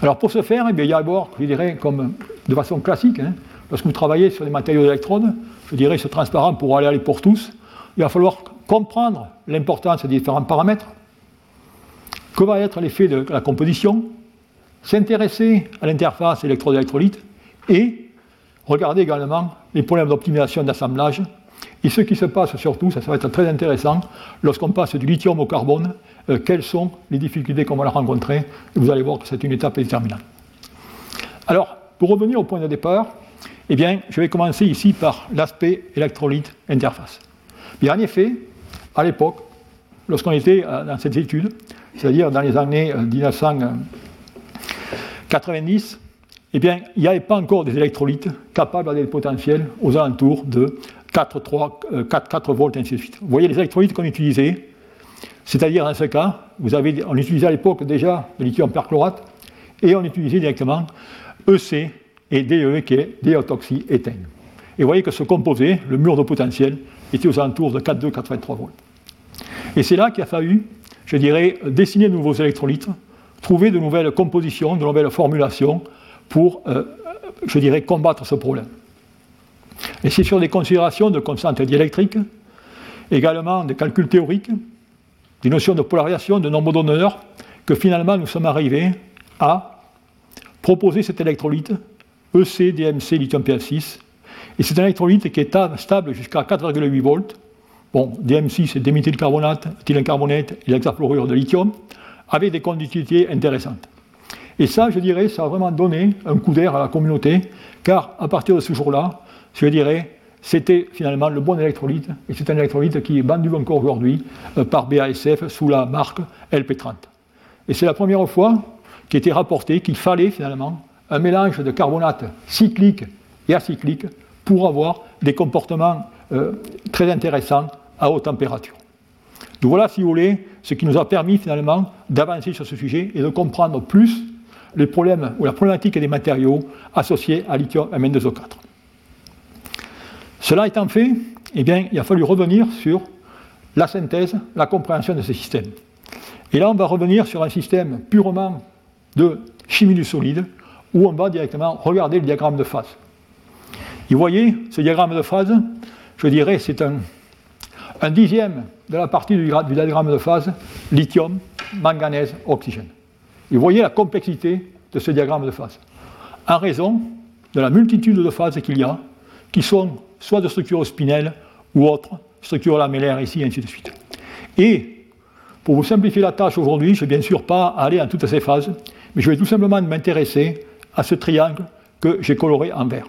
Alors pour ce faire, eh il y a d'abord, je dirais, comme de façon classique, hein, lorsque vous travaillez sur des matériaux d'électrodes, je dirais ce transparent pour aller aller pour tous, il va falloir comprendre l'importance des différents paramètres, que va être l'effet de la composition, s'intéresser à l'interface électrode-électrolyte et regarder également les problèmes d'optimisation d'assemblage et ce qui se passe surtout, ça, va être très intéressant, lorsqu'on passe du lithium au carbone, euh, quelles sont les difficultés qu'on va rencontrer, vous allez voir que c'est une étape déterminante. Alors, pour revenir au point de départ, eh bien, je vais commencer ici par l'aspect électrolyte interface. En effet, à l'époque, lorsqu'on était euh, dans cette étude, c'est-à-dire dans les années 1990, euh, eh bien, il n'y avait pas encore des électrolytes capables d'avoir des potentiels aux alentours de 4, 3, 4, 4 volts, ainsi de suite. Vous voyez les électrolytes qu'on utilisait, c'est-à-dire dans ce cas, vous avez, on utilisait à l'époque déjà le lithium perchlorate, et on utilisait directement EC et DE, qui est déotoxyéthène. Et vous voyez que ce composé, le mur de potentiel, était aux alentours de 4,2, 4,3 volts. Et c'est là qu'il a fallu, je dirais, dessiner de nouveaux électrolytes, trouver de nouvelles compositions, de nouvelles formulations pour, euh, je dirais, combattre ce problème. Et c'est sur des considérations de constante diélectrique, également des calculs théoriques, des notions de polarisation, de nombre d'honneurs, que finalement nous sommes arrivés à proposer cet électrolyte EC, DMC, lithium PF6. Et c'est un électrolyte qui est stable jusqu'à 4,8 volts. Bon, DMC, c'est déméthylcarbonate, éthylène-carbonate et l'hexafluorure de lithium, avec des conductivités intéressantes. Et ça, je dirais, ça a vraiment donné un coup d'air à la communauté, car à partir de ce jour-là, je dirais, c'était finalement le bon électrolyte, et c'est un électrolyte qui est vendu encore aujourd'hui euh, par BASF sous la marque LP30. Et c'est la première fois qu'il était rapporté qu'il fallait finalement un mélange de carbonate cyclique et acyclique pour avoir des comportements euh, très intéressants à haute température. Donc voilà, si vous voulez, ce qui nous a permis finalement d'avancer sur ce sujet et de comprendre plus les problèmes ou la problématique des matériaux associés à lithium Mn2O4. Cela étant fait, eh bien, il a fallu revenir sur la synthèse, la compréhension de ces systèmes. Et là, on va revenir sur un système purement de chimie du solide, où on va directement regarder le diagramme de phase. Vous voyez, ce diagramme de phase, je dirais, c'est un, dixième de la partie du, diagramme de phase lithium, manganèse, oxygène. Vous voyez la complexité de ce diagramme de phase, en raison de la multitude de phases qu'il y a, qui sont soit de structure spinelle ou autre, structure lamellaire ici, et ainsi de suite. Et pour vous simplifier la tâche aujourd'hui, je ne vais bien sûr pas aller en toutes ces phases, mais je vais tout simplement m'intéresser à ce triangle que j'ai coloré en vert.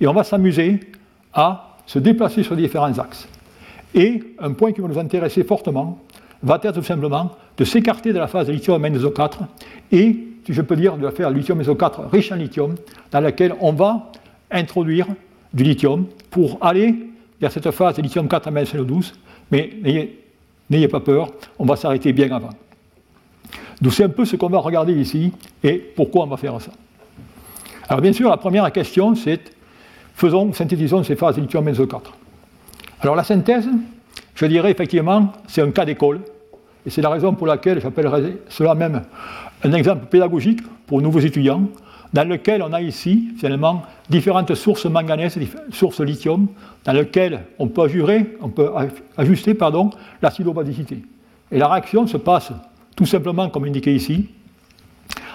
Et on va s'amuser à se déplacer sur différents axes. Et un point qui va nous intéresser fortement va être tout simplement de s'écarter de la phase lithium NSO4 et, si je peux dire, de faire lithium NSO4 riche en lithium, dans laquelle on va introduire du lithium pour aller vers cette phase de lithium 4 MnSO12, mais n'ayez pas peur, on va s'arrêter bien avant. Donc c'est un peu ce qu'on va regarder ici et pourquoi on va faire ça. Alors bien sûr, la première question, c'est faisons, synthétisons ces phases de lithium NSO4. Alors la synthèse, je dirais effectivement, c'est un cas d'école, et c'est la raison pour laquelle j'appellerais cela même un exemple pédagogique pour nouveaux étudiants, dans lequel on a ici, finalement, différentes sources manganèse, sources lithium, dans lesquelles on peut, ajuster, on peut ajuster pardon, l'acidobasicité. Et la réaction se passe tout simplement, comme indiqué ici,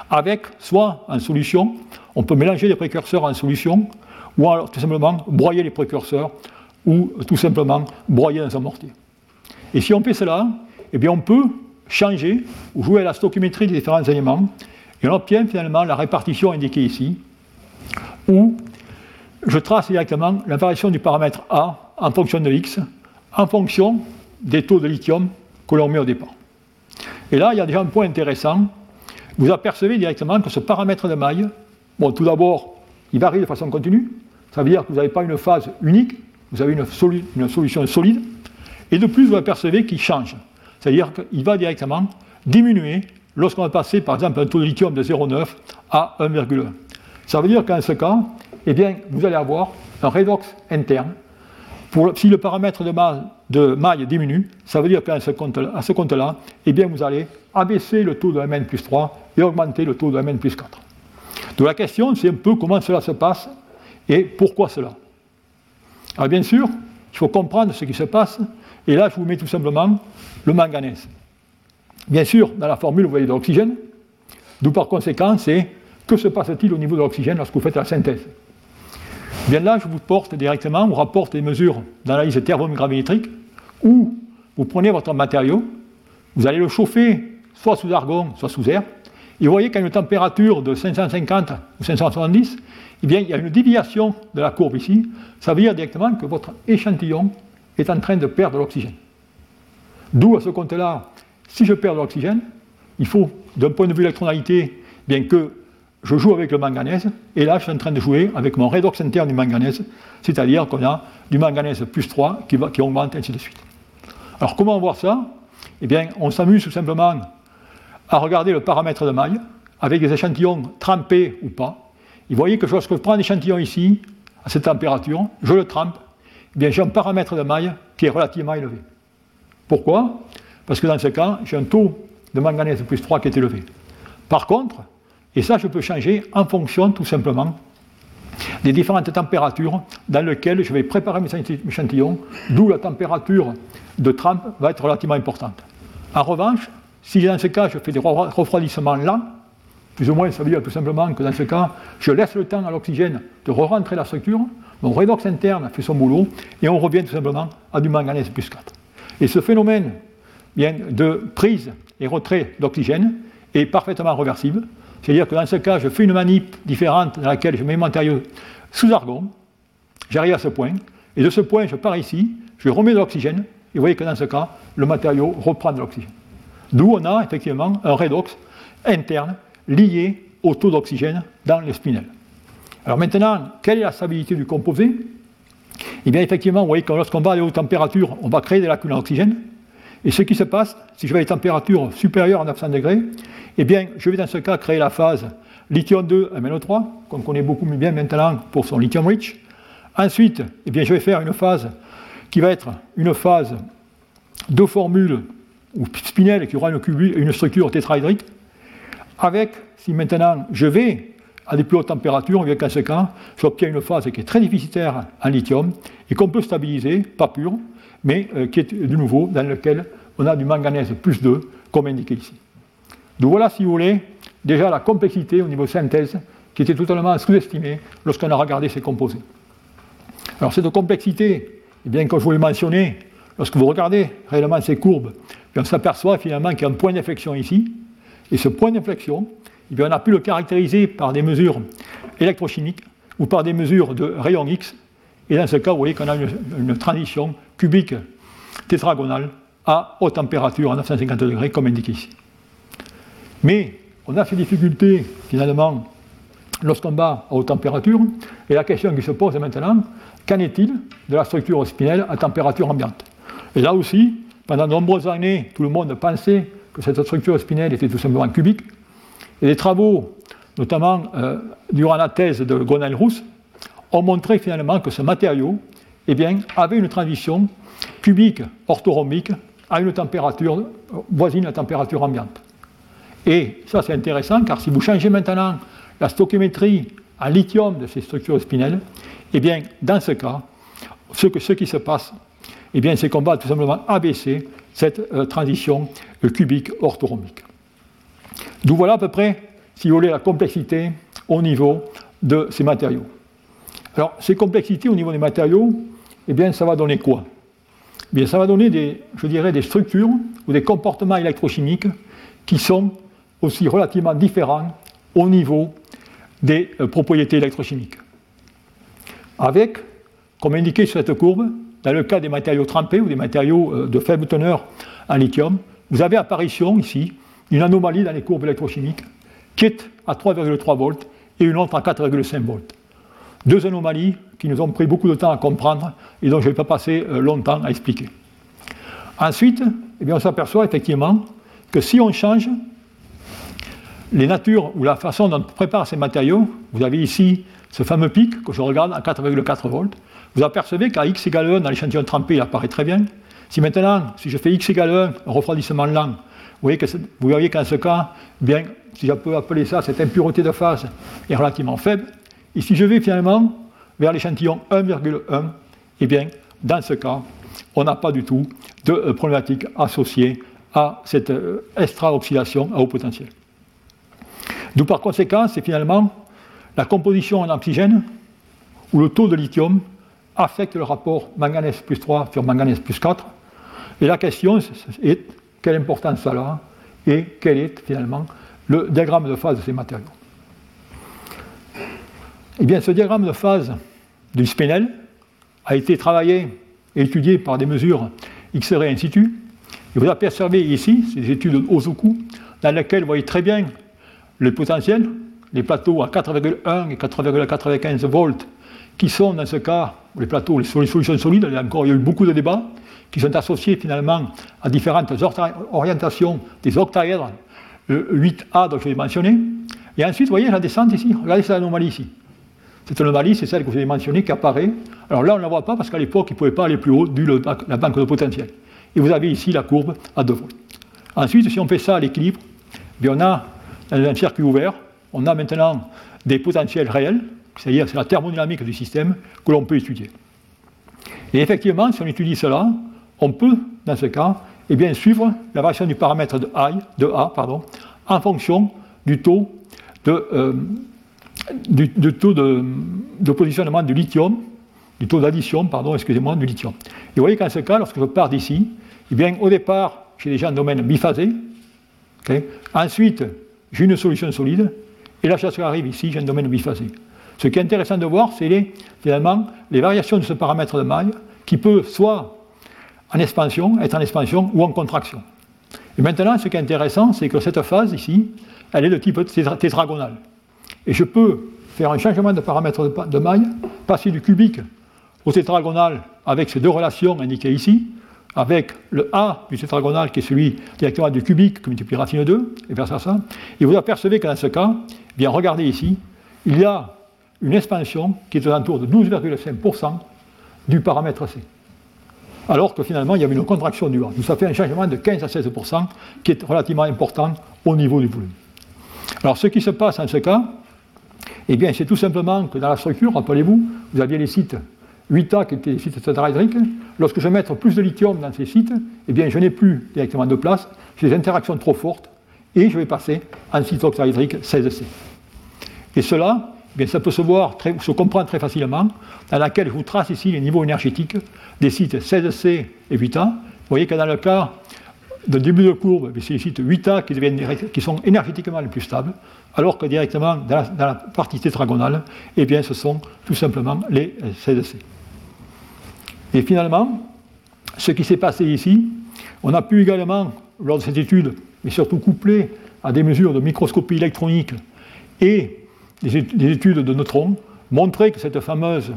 avec soit en solution, on peut mélanger les précurseurs en solution, ou alors tout simplement broyer les précurseurs, ou tout simplement broyer dans un mortier. Et si on fait cela, eh bien on peut changer ou jouer à la stoichiométrie des différents éléments et on obtient finalement la répartition indiquée ici, où je trace directement la variation du paramètre A en fonction de X, en fonction des taux de lithium que l'on met au départ. Et là, il y a déjà un point intéressant. Vous apercevez directement que ce paramètre de maille, bon, tout d'abord, il varie de façon continue. Ça veut dire que vous n'avez pas une phase unique, vous avez une, une solution solide. Et de plus, vous apercevez qu'il change. C'est-à-dire qu'il va directement diminuer lorsqu'on va passer par exemple un taux de lithium de 0,9 à 1,1. Ça veut dire qu'en ce cas, eh bien, vous allez avoir un redox interne. si le paramètre de maille, diminue, ça veut dire qu'à ce compte-là, eh bien, vous allez abaisser le taux de Mn plus 3 et augmenter le taux de Mn plus 4. Donc la question, c'est un peu comment cela se passe et pourquoi cela. Alors bien sûr, il faut comprendre ce qui se passe, et là je vous mets tout simplement le manganèse. Bien sûr, dans la formule, vous voyez de l'oxygène, d'où par conséquent, c'est que se passe-t-il au niveau de l'oxygène lorsque vous faites la synthèse? Bien là, je vous porte directement, on rapporte des mesures d'analyse thermogravimétrique, où vous prenez votre matériau, vous allez le chauffer soit sous argon, soit sous air, et vous voyez qu'à une température de 550 ou 570, eh il y a une déviation de la courbe ici. Ça veut dire directement que votre échantillon est en train de perdre l'oxygène. D'où, à ce compte-là, si je perds l'oxygène, il faut, d'un point de vue électronalité, bien que je joue avec le manganèse, et là, je suis en train de jouer avec mon redox interne du manganèse, c'est-à-dire qu'on a du manganèse plus 3 qui, va, qui augmente, ainsi de suite. Alors, comment voir ça? Eh bien, on s'amuse tout simplement à regarder le paramètre de maille avec des échantillons trempés ou pas. Et vous voyez que lorsque je prends un échantillon ici, à cette température, je le trempe, eh bien j'ai un paramètre de maille qui est relativement élevé. Pourquoi? Parce que dans ce cas, j'ai un taux de manganèse plus 3 qui est élevé. Par contre, et ça je peux changer en fonction tout simplement des différentes températures dans lesquelles je vais préparer mes échantillons, d'où la température de trempe va être relativement importante. En revanche, si dans ce cas je fais des refroidissements lents, plus ou moins ça veut dire tout simplement que dans ce cas, je laisse le temps à l'oxygène de re-rentrer la structure, mon redox interne fait son boulot, et on revient tout simplement à du manganèse plus 4. Et ce phénomène bien, de prise et retrait d'oxygène est parfaitement réversible. C'est-à-dire que dans ce cas, je fais une manip différente dans laquelle je mets mon matériau sous argon, j'arrive à ce point, et de ce point, je pars ici, je remets de l'oxygène, et vous voyez que dans ce cas, le matériau reprend de l'oxygène. D'où on a effectivement un redox interne lié au taux d'oxygène dans les spinels. Alors maintenant, quelle est la stabilité du composé? Eh bien effectivement, vous voyez que lorsqu'on va à haute température, on va créer des lacunes en oxygène. Et ce qui se passe, si je vais à des températures supérieures à 900 degrés, eh bien je vais dans ce cas créer la phase lithium 2 MnO3, qu'on connaît beaucoup bien maintenant pour son lithium rich. Ensuite, eh bien, je vais faire une phase qui va être une phase de formule ou spinel qui aura une, structure tétraédrique, avec, si maintenant je vais à des plus hautes températures, bien qu'en ce cas, j'obtiens une phase qui est très déficitaire en lithium et qu'on peut stabiliser, pas pur, mais euh, qui est de nouveau dans lequel on a du manganèse plus 2, comme indiqué ici. Donc voilà, si vous voulez, déjà la complexité au niveau synthèse qui était totalement sous-estimée lorsqu'on a regardé ces composés. Alors cette complexité, eh bien, comme je vous l'ai mentionné, lorsque vous regardez réellement ces courbes, on s'aperçoit finalement qu'il y a un point d'inflexion ici, et ce point d'inflexion, eh on a pu le caractériser par des mesures électrochimiques ou par des mesures de rayons X, et dans ce cas, vous voyez qu'on a une, transition cubique tétragonale à haute température, à 950 degrés, comme indiqué ici. Mais on a ces difficultés, finalement, lorsqu'on bat à haute température, et la question qui se pose maintenant, qu'en est-il de la structure spinelle à température ambiante? Et là aussi, pendant de nombreuses années, tout le monde pensait que cette structure spinelle était tout simplement cubique. Et les travaux, notamment euh, durant la thèse de Gonel-Rousse, ont montré finalement que ce matériau eh bien, avait une transition cubique orthorhombique à une température voisine à la température ambiante. Et ça, c'est intéressant, car si vous changez maintenant la stoichiométrie en lithium de ces structures spinelles, eh bien, dans ce cas, ce qui se passe, eh bien, c'est qu'on va tout simplement abaisser cette euh, transition euh, cubique orthorhombique. D'où voilà à peu près, si vous voulez, la complexité au niveau de ces matériaux. Alors, ces complexités au niveau des matériaux, eh bien, ça va donner quoi? Eh bien, ça va donner des, je dirais, des structures ou des comportements électrochimiques qui sont aussi relativement différents au niveau des euh, propriétés électrochimiques. Avec, comme indiqué sur cette courbe, dans le cas des matériaux trempés ou des matériaux euh, de faible teneur en lithium, vous avez apparition ici d'une anomalie dans les courbes électrochimiques qui est à 3,3 volts et une autre à 4,5 volts. Deux anomalies qui nous ont pris beaucoup de temps à comprendre et dont je ne vais pas passer euh, longtemps à expliquer. Ensuite, eh bien, on s'aperçoit effectivement que si on change les natures ou la façon dont on prépare ces matériaux, vous avez ici ce fameux pic que je regarde à 4,4 volts, vous apercevez qu'à x égale 1 dans l'échantillon trempé, il apparaît très bien. Si maintenant, si je fais x égale 1, un refroidissement lent, vous voyez, que vous voyez qu'en ce cas, bien, si je peux appeler ça, cette impureté de phase est relativement faible. Et si je vais finalement vers l'échantillon 1,1, eh bien, dans ce cas, on n'a pas du tout de euh, problématique associée à cette euh, extra-oxydation à haut potentiel. D'où par conséquent, c'est finalement la composition en oxygène où le taux de lithium affecte le rapport manganèse plus 3 sur manganèse plus 4. Et la question est quelle importance ça a et quel est finalement le diagramme de phase de ces matériaux. Eh bien, ce diagramme de phase du spinel a été travaillé et étudié par des mesures X-ray in situ. Et vous apercevez ici, ces études Ozuku, dans lesquelles vous voyez très bien le potentiel, les plateaux à 4,1 et 4,95 volts, qui sont dans ce cas, les plateaux, les solutions solides, il y a encore eu beaucoup de débats, qui sont associés finalement à différentes orientations des octaèdres, le 8A dont je vais mentionner. Et ensuite, vous voyez la descente ici, regardez cette anomalie ici. Cette anomalie, c'est celle que vous avez mentionnée qui apparaît. Alors là, on ne la voit pas parce qu'à l'époque, il ne pouvait pas aller plus haut du la banque de potentiel. Et vous avez ici la courbe à 2 volts. Ensuite, si on fait ça à l'équilibre, on a dans un circuit ouvert, on a maintenant des potentiels réels, c'est-à-dire c'est la thermodynamique du système que l'on peut étudier. Et effectivement, si on étudie cela, on peut, dans ce cas, eh bien, suivre la variation du paramètre de, I, de A pardon, en fonction du taux de, euh, du, taux de, positionnement du lithium, du taux d'addition, pardon, excusez-moi, du lithium. Et vous voyez qu'en ce cas, lorsque je pars d'ici, eh bien, au départ, j'ai déjà un domaine biphasé. Ensuite, j'ai une solution solide, et là, ça arrive ici, j'ai un domaine biphasé. Ce qui est intéressant de voir, c'est finalement les variations de ce paramètre de maille qui peut soit en expansion, être en expansion ou en contraction. Et maintenant, ce qui est intéressant, c'est que cette phase ici, elle est de type tétragonal. Et je peux faire un changement de paramètre de maille, passer du cubique au tétragonal avec ces deux relations indiquées ici, avec le A du tétragonal qui est celui directement du cubique qui multiplie racine 2, et vers ça. Et vous apercevez que dans ce cas, eh bien regardez ici, il y a une expansion qui est aux alentours de 12,5% du paramètre C. Alors que finalement, il y avait une contraction du A. Donc ça fait un changement de 15 à 16% qui est relativement important au niveau du volume. Alors ce qui se passe en ce cas, eh bien, c'est tout simplement que dans la structure, rappelez-vous, vous aviez les sites 8A qui étaient des sites tétrahydriques. Lorsque je mets plus de lithium dans ces sites, eh bien, je n'ai plus directement de place, j'ai des interactions trop fortes, et je vais passer en site octahydrique 16C. Et cela, eh bien, ça peut se voir, très, se comprendre très facilement, dans laquelle je vous trace ici les niveaux énergétiques des sites 16C et 8A. Vous voyez que dans le cas d'un début de courbe, c'est les sites 8A qui, deviennent, qui, sont énergétiquement les plus stables, alors que directement dans la, partie tétragonale, eh bien, ce sont tout simplement les 16C. Et finalement, ce qui s'est passé ici, on a pu également, lors de cette étude, mais surtout couplé à des mesures de microscopie électronique et des études de neutrons, montrer que cette fameuse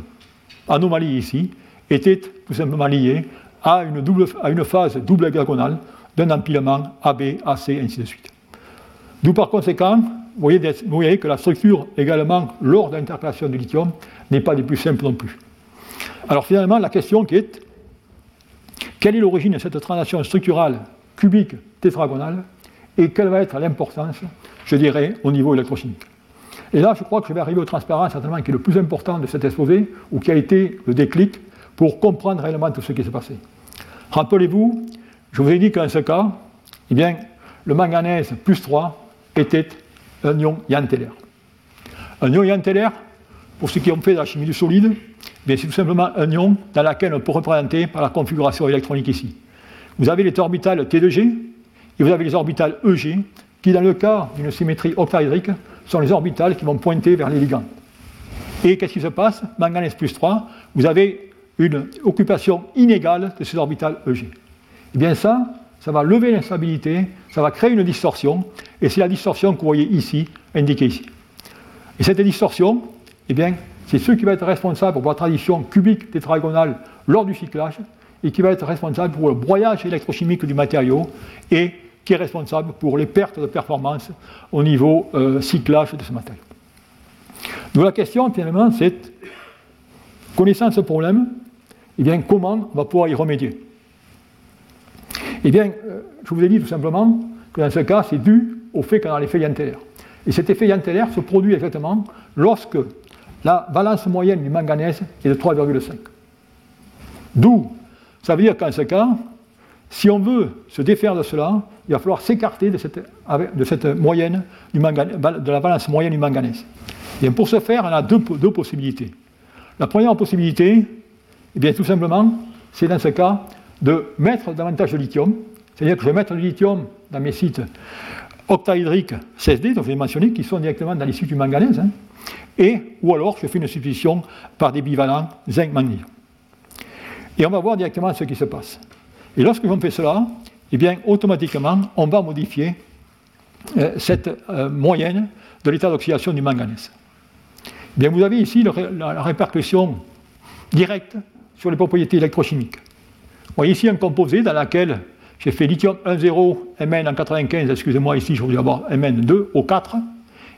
anomalie ici était tout simplement liée à une, double, à une phase double diagonale d'un empilement AB, AC, ainsi de suite. D'où par conséquent, vous voyez, vous voyez, que la structure également lors de l'interpellation du lithium n'est pas des plus simples non plus. Alors finalement, la question qui est quelle est l'origine de cette transaction structurale cubique tétragonale et quelle va être l'importance, je dirais, au niveau électrochimique? Et là, je crois que je vais arriver au transparent, certainement, qui est le plus important de cet exposé, ou qui a été le déclic pour comprendre réellement tout ce qui s'est passé. Rappelez-vous, je vous ai dit qu'en ce cas, eh bien, le manganèse plus 3 était un ion yantellaire. Un ion yantellaire, pour ceux qui ont fait de la chimie du solide, c'est tout simplement un ion dans lequel on peut représenter par la configuration électronique ici. Vous avez les orbitales T2G et vous avez les orbitales EG, qui dans le cas d'une symétrie octaédrique sont les orbitales qui vont pointer vers les ligands. Et qu'est-ce qui se passe? Manganèse plus 3, vous avez une occupation inégale de ces orbitales EG. Et eh bien ça, ça va lever l'instabilité, ça va créer une distorsion, et c'est la distorsion que vous voyez ici, indiquée ici. Et cette distorsion, eh bien, c'est ce qui va être responsable pour la tradition cubique tétragonale lors du cyclage, et qui va être responsable pour le broyage électrochimique du matériau, et qui est responsable pour les pertes de performance au niveau euh, cyclage de ce matériau. Donc la question, finalement, c'est, connaissant ce problème, eh bien, comment on va pouvoir y remédier? Eh bien, euh, je vous ai dit tout simplement que dans ce cas, c'est dû au fait qu'on a l'effet Yanteller. Et cet effet Yanteller se produit exactement lorsque la valence moyenne du manganèse est de 3,5. D'où, ça veut dire qu'en ce cas, si on veut se défaire de cela, il va falloir s'écarter de cette, moyenne de la valence moyenne du manganèse. Et pour ce faire, on a deux, deux possibilités. La première possibilité, eh bien, tout simplement, c'est dans ce cas de mettre davantage de lithium, c'est-à-dire que je vais mettre du lithium dans mes sites octaédriques CSD, dont je l'ai mentionné, qui sont directement dans les sites du manganèse, hein, et, ou alors je fais une substitution par des bivalents zinc-manganèse. Et on va voir directement ce qui se passe. Et lorsque on fait cela, eh bien, automatiquement, on va modifier euh, cette euh, moyenne de l'état d'oxydation du manganèse. Bien, vous avez ici la, répercussion directe sur les propriétés électrochimiques. Vous voyez ici un composé dans lequel j'ai fait lithium 1,0 Mn en 95, excusez-moi, ici je voulais avoir Mn2 au 4. Et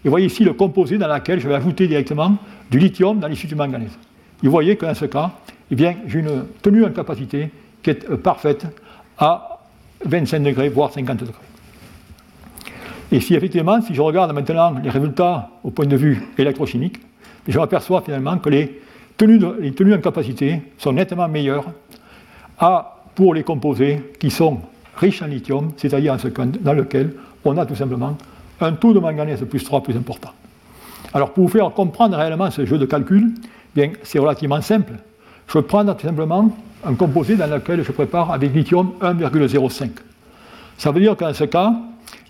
vous voyez ici le composé dans lequel je vais ajouter directement du lithium dans l'issue du manganèse. Vous voyez que dans ce cas, eh j'ai une tenue en capacité qui est euh, parfaite à 25 degrés, voire 50 degrés. Et si effectivement, si je regarde maintenant les résultats au point de vue électrochimique, je m'aperçois finalement que les tenues, les tenues en capacité sont nettement meilleures à, pour les composés qui sont riches en lithium, c'est-à-dire dans lequel on a tout simplement un taux de manganèse plus 3 plus important. Alors pour vous faire comprendre réellement ce jeu de calcul, bien c'est relativement simple. Je prendre tout simplement un composé dans lequel je prépare avec lithium 1,05. Ça veut dire qu'en ce cas,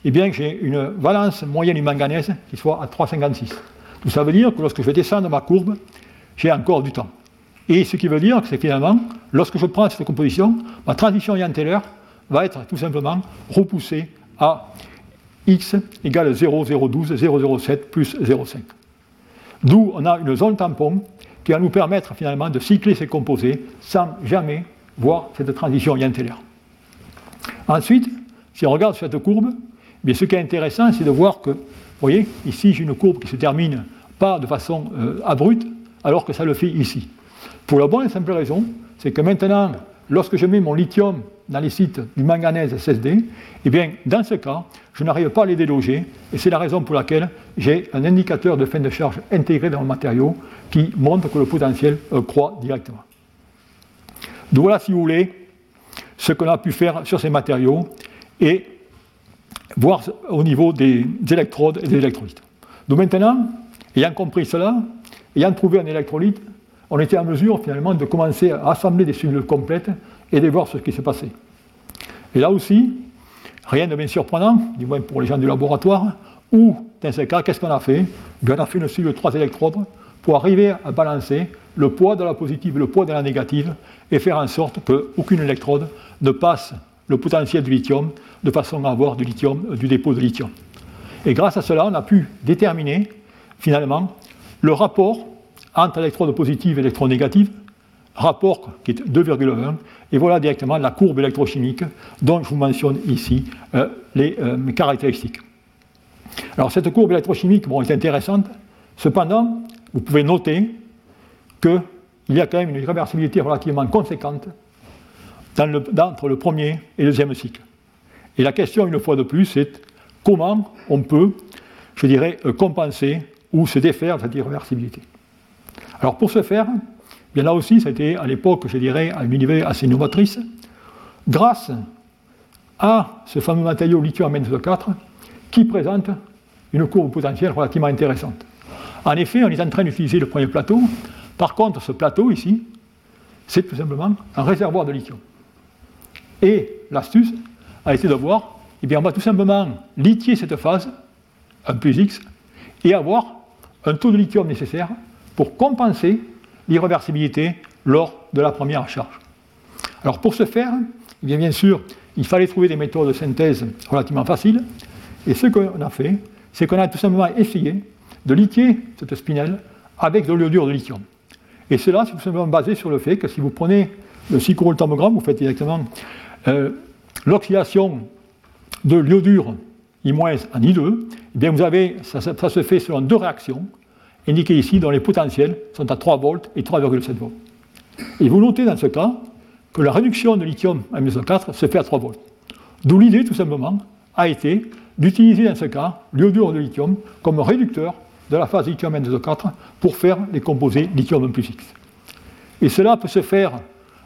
eh bien, j'ai une valence moyenne du manganèse qui soit à 3,56. Ça veut dire que lorsque je vais descendre ma courbe, j'ai encore du temps. Et ce qui veut dire que finalement, lorsque je prends cette composition, ma transition Yanteller va être tout simplement repoussée à x égale 0,012, 0,07 plus 0,5. D'où on a une zone tampon qui va nous permettre finalement de cycler ces composés sans jamais voir cette transition Yanteller. Ensuite, si on regarde cette courbe, eh ce qui est intéressant, c'est de voir que, vous voyez, ici j'ai une courbe qui se termine pas de façon euh, abrupte, alors que ça le fait ici. Pour la bonne et simple raison, c'est que maintenant, lorsque je mets mon lithium dans les sites du manganèse SSD, eh bien, dans ce cas, je n'arrive pas à les déloger, et c'est la raison pour laquelle j'ai un indicateur de fin de charge intégré dans le matériau qui montre que le potentiel euh, croît directement. Donc voilà, si vous voulez, ce qu'on a pu faire sur ces matériaux et voir au niveau des électrodes et des électrolytes. Donc maintenant, ayant compris cela, ayant trouvé un électrolyte, on était en mesure finalement de commencer à assembler des cellules complètes et de voir ce qui se passait. Et là aussi, rien de bien surprenant, du moins pour les gens du laboratoire, ou dans ce cas, qu'est-ce qu'on a fait? On a fait une cellule de trois électrodes pour arriver à balancer le poids de la positive et le poids de la négative et faire en sorte qu'aucune électrode ne passe le potentiel du lithium de façon à avoir du, lithium, euh, du dépôt de lithium. Et grâce à cela, on a pu déterminer finalement le rapport entre électrode positive et électrode négative, rapport qui est 2,1, et voilà directement la courbe électrochimique dont je vous mentionne ici euh, les euh, caractéristiques. Alors cette courbe électrochimique est intéressante, cependant, vous pouvez noter qu'il y a quand même une réversibilité relativement conséquente entre le premier et le deuxième cycle. Et la question, une fois de plus, c'est comment on peut, je dirais, euh, compenser ou se défaire de cette irréversibilité. Alors pour ce faire, bien là aussi, c'était à l'époque, je dirais, à une niveau assez novatrice, grâce à ce fameux matériau lithium 4 qui présente une courbe potentielle relativement intéressante. En effet, on est en train d'utiliser le premier plateau. Par contre, ce plateau ici, c'est tout simplement un réservoir de lithium. Et l'astuce a été de voir, eh bien, on va tout simplement lithier cette phase, 1 plus X, et avoir un taux de lithium nécessaire pour compenser l'irréversibilité lors de la première charge. Alors pour ce faire, eh bien, bien sûr, il fallait trouver des méthodes de synthèse relativement faciles, et ce qu'on a fait, c'est qu'on a tout simplement essayé de lithier cette spinelle avec de l'iodure de lithium. Et cela, c'est tout simplement basé sur le fait que si vous prenez le cyclothermogramme, vous faites directement euh, l'oxydation de l'iodure I- en I2, eh bien vous avez, ça, se fait selon deux réactions, indiquées ici, dont les potentiels sont à 3 volts et 3,7 volts. Et vous notez dans ce cas que la réduction de lithium à 4 se fait à 3 volts. D'où l'idée, tout simplement, a été d'utiliser dans ce cas l'iodure de lithium comme réducteur de la phase lithium N2O4 pour faire les composés lithium plus X. Et cela peut se faire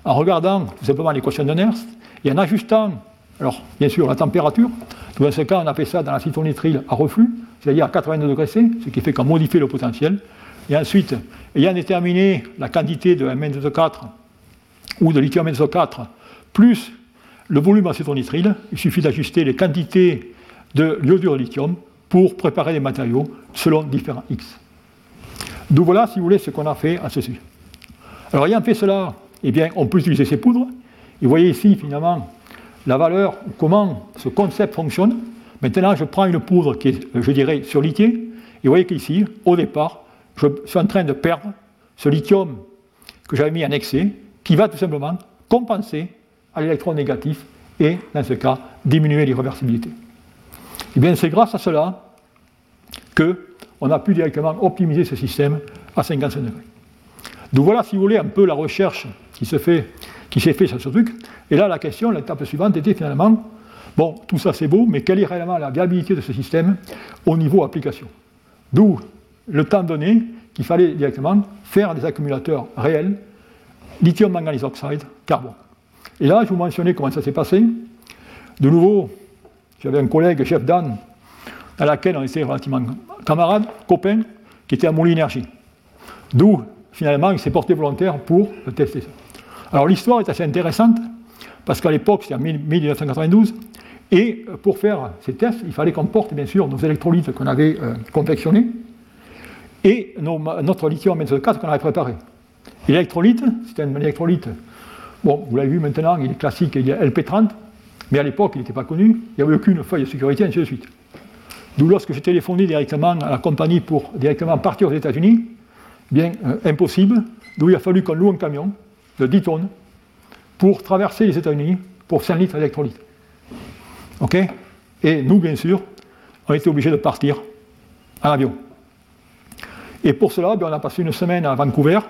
en regardant tout simplement l'équation de Nernst et en ajustant, alors bien sûr, la température. Dans ce cas, on a fait ça dans la citronitrile à reflux, c'est-à-dire à 82 degrés C, ce qui fait qu'on modifie le potentiel. Et ensuite, ayant déterminé la quantité de Mn2O4 ou de lithium N2O4 plus le volume en citronitrile, il suffit d'ajuster les quantités de l'iodure lithium pour préparer les matériaux selon différents X. D'où voilà, si vous voulez, ce qu'on a fait à ce sujet. Alors, ayant fait cela, eh bien, on peut utiliser ces poudres. Et vous voyez ici, finalement, la valeur, comment ce concept fonctionne. Maintenant, je prends une poudre qui est, je dirais, sur lithium. Et vous voyez qu'ici, au départ, je suis en train de perdre ce lithium que j'avais mis en excès, qui va tout simplement compenser à l'électron négatif et, dans ce cas, diminuer l'irréversibilité. Et eh bien, c'est grâce à cela qu'on a pu directement optimiser ce système à 55 degrés. Donc voilà, si vous voulez, un peu la recherche qui se fait, qui s'est faite sur ce truc. Et là, la question, l'étape suivante était finalement, bon, tout ça c'est beau, mais quelle est réellement la viabilité de ce système au niveau application? D'où le temps donné qu'il fallait directement faire des accumulateurs réels, lithium manganese oxide, carbone. Et là, je vous mentionnais comment ça s'est passé. De nouveau, j'avais un collègue, chef d'âne, à laquelle on était relativement camarades, copains, qui était à Énergie. D'où, finalement, il s'est porté volontaire pour tester ça. Alors l'histoire est assez intéressante, parce qu'à l'époque, c'était en 1992, et pour faire ces tests, il fallait qu'on porte, bien sûr, nos électrolytes qu'on avait euh, confectionnés, et notre lithium 4 qu'on avait préparé. L'électrolyte, c'était un électrolyte Bon, vous l'avez vu maintenant, il est classique, il est LP30, mais à l'époque, il n'était pas connu, il n'y avait aucune feuille de sécurité, ainsi de suite. D'où lorsque j'ai téléphoné directement à la compagnie pour directement partir aux États-Unis, bien euh, impossible, d'où il a fallu qu'on loue un camion de 10 tonnes pour traverser les États-Unis pour 5 litres d'électrolyte. OK? Et nous, bien sûr, on été obligés de partir en avion. Et pour cela, on a passé une semaine à Vancouver,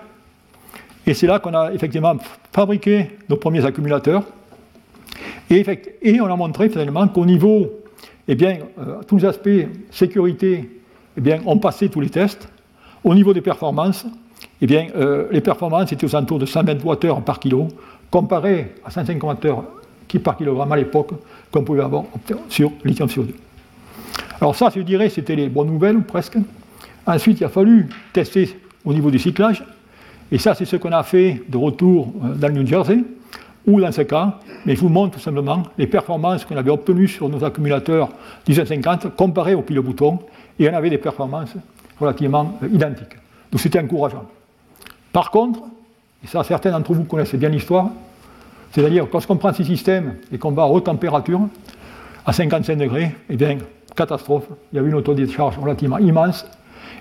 et c'est là qu'on a effectivement fabriqué nos premiers accumulateurs. Et, on a montré finalement qu'au niveau, eh bien, euh, tous les aspects sécurité, eh bien, on passait tous les tests. Au niveau des performances, eh bien, euh, les performances étaient aux alentours de 120 Wh par kilo, comparé à 150 Wh par kilogramme à l'époque qu'on pouvait avoir sur lithium CO2. Alors ça, je dirais, c'était les bonnes nouvelles, presque. Ensuite, il a fallu tester au niveau du cyclage. Et ça, c'est ce qu'on a fait de retour euh, dans le New Jersey, ou dans ce cas, mais je vous montre tout simplement les performances qu'on avait obtenues sur nos accumulateurs 1950 comparées au pile bouton, et on avait des performances relativement euh, identiques. Donc c'était encourageant. Par contre, et ça certains d'entre vous connaissent bien l'histoire, c'est-à-dire lorsqu'on prend ces systèmes et qu'on va à haute température, à 55 degrés, eh bien, catastrophe, il y avait une autodécharge relativement immense,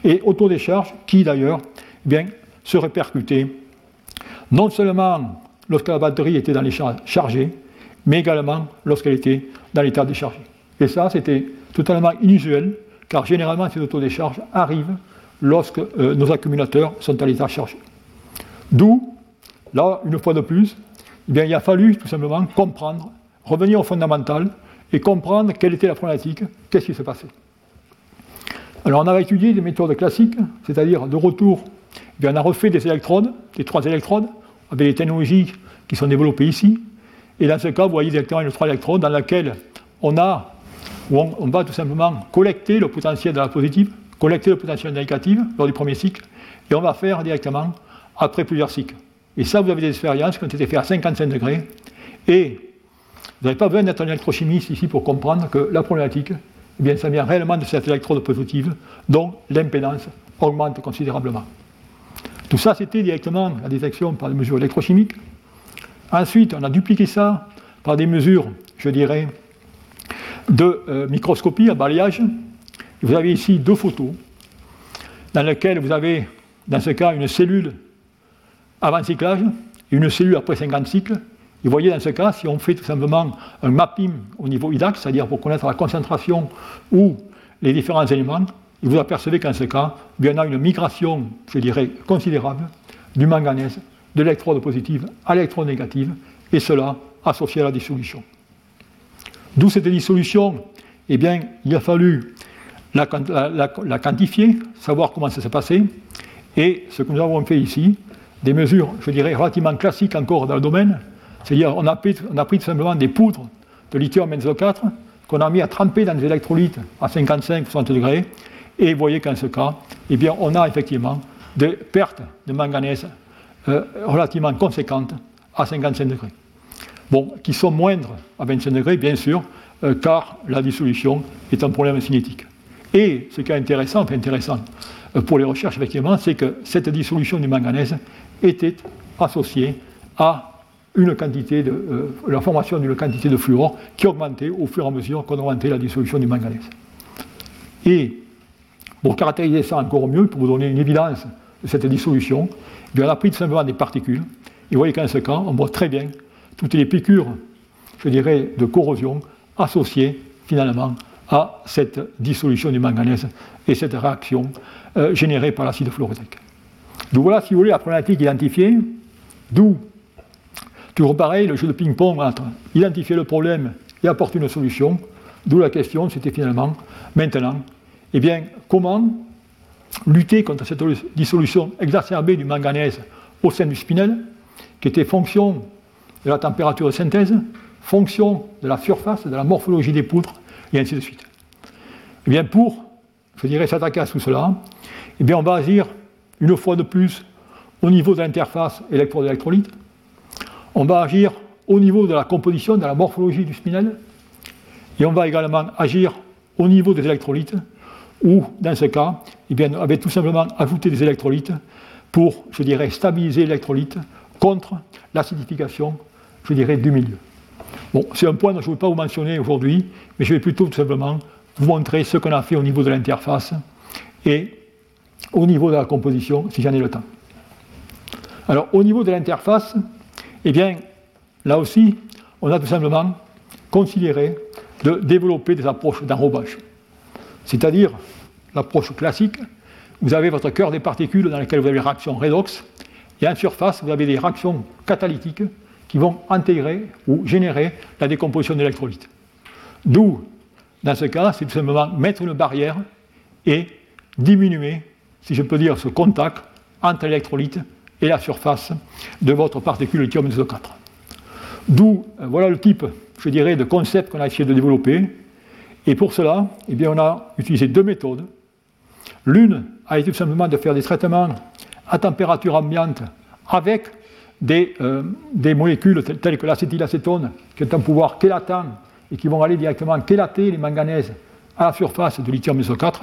et autodécharge qui d'ailleurs, eh bien, se répercuter non seulement lorsque la batterie était dans l'état chargé, mais également lorsqu'elle était dans l'état déchargé. Et ça, c'était totalement inusuel, car généralement ces autodécharges arrivent lorsque euh, nos accumulateurs sont à l'état chargé. D'où, là, une fois de plus, eh bien, il a fallu tout simplement comprendre, revenir au fondamental et comprendre quelle était la problématique, qu'est-ce qui se passait. Alors on avait étudié des méthodes classiques, c'est-à-dire de retour eh on a refait des électrodes, des trois électrodes, avec les technologies qui sont développées ici. Et dans ce cas, vous voyez directement une trois électrodes dans laquelle on a, on, va tout simplement collecter le potentiel de la positive, collecter le potentiel négatif lors du premier cycle, et on va faire directement après plusieurs cycles. Et ça, vous avez des expériences qui ont été faites à 55 degrés. Et vous n'avez pas besoin d'être un électrochimiste ici pour comprendre que la problématique, eh bien, ça vient réellement de cette électrode positive, dont l'impédance augmente considérablement. Tout ça, c'était directement la détection par des mesures électrochimiques. Ensuite, on a dupliqué ça par des mesures, je dirais, de euh, microscopie à balayage. Vous avez ici deux photos dans lesquelles vous avez, dans ce cas, une cellule avant cyclage une cellule après 50 cycles. Et vous voyez, dans ce cas, si on fait tout simplement un mapping au niveau IDAX, c'est-à-dire pour connaître la concentration ou les différents éléments, vous apercevez qu'en ce cas, il y a une migration, je dirais, considérable du manganèse de l'électrode positive à l'électrode négative, et cela associé à la dissolution. D'où cette dissolution eh bien, il a fallu la, quantifier, savoir comment ça s'est passé, et ce que nous avons fait ici, des mesures, je dirais, relativement classiques encore dans le domaine, c'est-à-dire on a pris, tout simplement des poudres de lithium benzo 4 qu'on a mis à tremper dans des électrolytes à 55-60 degrés, et vous voyez qu'en ce cas, eh bien, on a effectivement des pertes de manganèse euh, relativement conséquentes à 55 degrés. Bon, qui sont moindres à 25 degrés, bien sûr, euh, car la dissolution est un problème cinétique. Et ce qui est intéressant, intéressant euh, pour les recherches, effectivement, c'est que cette dissolution du manganèse était associée à une quantité de, la formation d'une quantité de fluor qui augmentait au fur et à mesure qu'on augmentait la dissolution du manganèse. Et pour caractériser ça encore mieux, pour vous donner une évidence de cette dissolution, eh on a pris simplement des particules. Et vous voyez qu'en ce cas, on voit très bien toutes les piqûres, je dirais, de corrosion associées finalement à cette dissolution du manganèse et cette réaction euh, générée par l'acide fluorique. Donc voilà, si vous voulez, la problématique identifiée, d'où, toujours pareil, le jeu de ping-pong entre identifier le problème et apporter une solution, d'où la question, c'était finalement, maintenant, eh bien, comment lutter contre cette dissolution exacerbée du manganèse au sein du spinel, qui était fonction de la température de synthèse, fonction de la surface, de la morphologie des poutres, et ainsi de suite. Eh bien, pour, je dirais, s'attaquer à tout cela, eh bien, on va agir une fois de plus au niveau de l'interface électrode-électrolyte. On va agir au niveau de la composition, de la morphologie du spinel. Et on va également agir au niveau des électrolytes ou, dans ce cas, eh bien, on avait tout simplement ajouté des électrolytes pour, je dirais, stabiliser l'électrolyte contre l'acidification, je dirais, du milieu. Bon, c'est un point dont je ne veux pas vous mentionner aujourd'hui, mais je vais plutôt tout simplement vous montrer ce qu'on a fait au niveau de l'interface et au niveau de la composition, si j'en ai le temps. Alors, au niveau de l'interface, eh bien, là aussi, on a tout simplement considéré de développer des approches d'enrobage. C'est-à-dire l'approche classique, vous avez votre cœur des particules dans lequel vous avez les réactions redox, et en surface, vous avez des réactions catalytiques qui vont intégrer ou générer la décomposition d'électrolytes. D'où, dans ce cas, c'est tout simplement mettre une barrière et diminuer, si je peux dire, ce contact entre l'électrolyte et la surface de votre particule lithium 4 D'où, euh, voilà le type, je dirais, de concept qu'on a essayé de développer, et pour cela, eh bien, on a utilisé deux méthodes. L'une a été tout simplement de faire des traitements à température ambiante avec des, euh, molécules telles que l'acétylacétone, qui ont un pouvoir chélatant et qui vont aller directement chélater les manganèses à la surface du lithium SO4.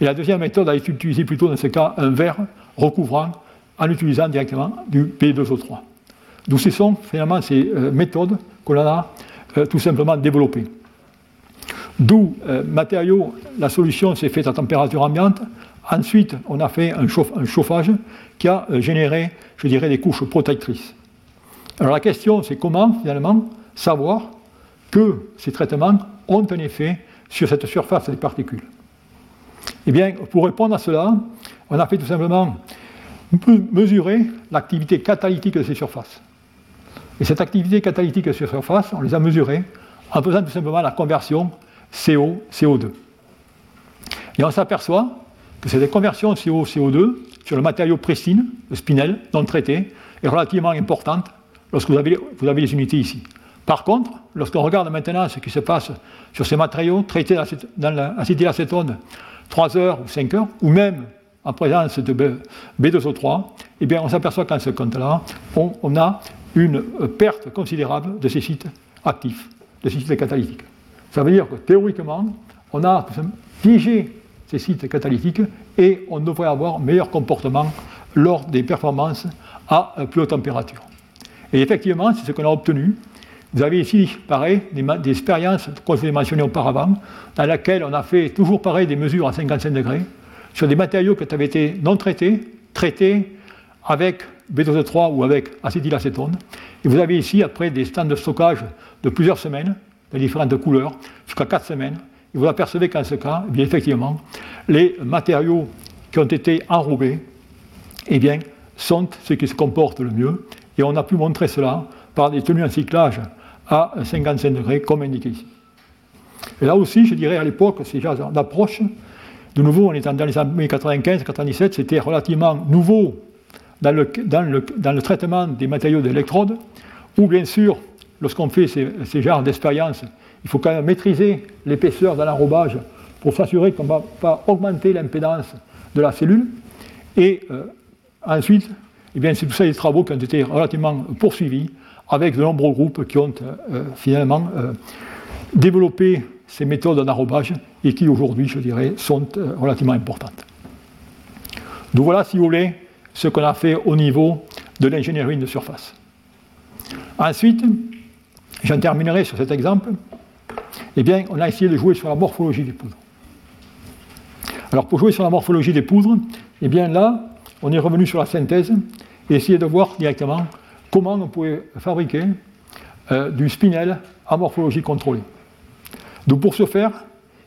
Et la deuxième méthode a été utilisée plutôt dans ce cas un verre recouvrant en utilisant directement du P2O3. Donc ce sont finalement ces euh, méthodes que l'on a euh, tout simplement développées. D'où euh, matériaux, la solution s'est faite à température ambiante. Ensuite, on a fait un, chauffage qui a généré, je dirais, des couches protectrices. Alors la question, c'est comment, finalement, savoir que ces traitements ont un effet sur cette surface des particules. Eh bien, pour répondre à cela, on a fait tout simplement mesurer l'activité catalytique de ces surfaces. Et cette activité catalytique de ces surfaces, on les a mesurées en faisant tout simplement la conversion CO, CO2. Et on s'aperçoit que cette conversion CO, CO2 sur le matériau pristine, le spinel, non traité, est relativement importante lorsque vous avez, vous avez les unités ici. Par contre, lorsqu'on regarde maintenant ce qui se passe sur ces matériaux traités dans l'acétylacétone 3 heures ou 5 heures, ou même en présence de B2O3, eh bien, on s'aperçoit qu'en ce compte-là, on, a une perte considérable de ces sites actifs, de ces sites catalytiques. Ça veut dire que théoriquement, on a figé ces sites catalytiques et on devrait avoir meilleur comportement lors des performances à plus haute température. Et effectivement, c'est ce qu'on a obtenu. Vous avez ici, pareil, des, expériences, comme je l'ai mentionné auparavant, dans lesquelles on a fait toujours pareil des mesures à 55 degrés sur des matériaux qui avaient été non traités, traités avec B2O3 ou avec acétylacétone. Et vous avez ici, après des stands de stockage de plusieurs semaines, de différentes couleurs, jusqu'à 4 semaines. Et vous apercevez qu'en ce cas, eh bien, effectivement, les matériaux qui ont été enrobés eh bien, sont ceux qui se comportent le mieux. Et on a pu montrer cela par des tenues en cyclage à 55 degrés, comme indiqué ici. Et là aussi, je dirais à l'époque, ces genres d'approche, de nouveau, on est dans les années 95-97, c'était relativement nouveau dans le, dans, le, dans le, traitement des matériaux d'électrode, où bien sûr, lorsqu'on fait ces, ces genres d'expériences, il faut quand même maîtriser l'épaisseur de l'enrobage pour s'assurer qu'on ne va pas augmenter l'impédance de la cellule. Et euh, ensuite, eh c'est tout ça des travaux qui ont été relativement poursuivis avec de nombreux groupes qui ont euh, finalement euh, développé ces méthodes d'enrobage et qui aujourd'hui, je dirais, sont relativement importantes. Donc voilà, si vous voulez, ce qu'on a fait au niveau de l'ingénierie de surface. Ensuite, j'en terminerai sur cet exemple. Eh bien, on a essayé de jouer sur la morphologie des poudres. Alors, pour jouer sur la morphologie des poudres, eh bien là, on est revenu sur la synthèse et essayer de voir directement comment on pouvait fabriquer euh, du spinel à morphologie contrôlée. Donc, pour ce faire,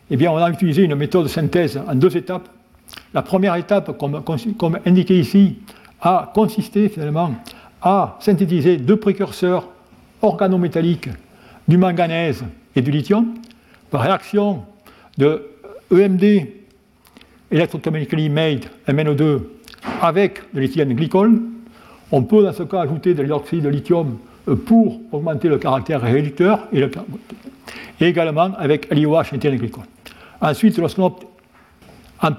eh bien, on a utilisé une méthode de synthèse en deux étapes la première étape, comme, indiqué ici, a consisté finalement à synthétiser deux précurseurs organométalliques du manganèse et du lithium par réaction de EMD, electrochemically made MnO2, avec de l'éthylène glycol. On peut dans ce cas ajouter de l'hydroxyde de lithium euh, pour augmenter le caractère réducteur et, également avec LiOH glycol. Ensuite,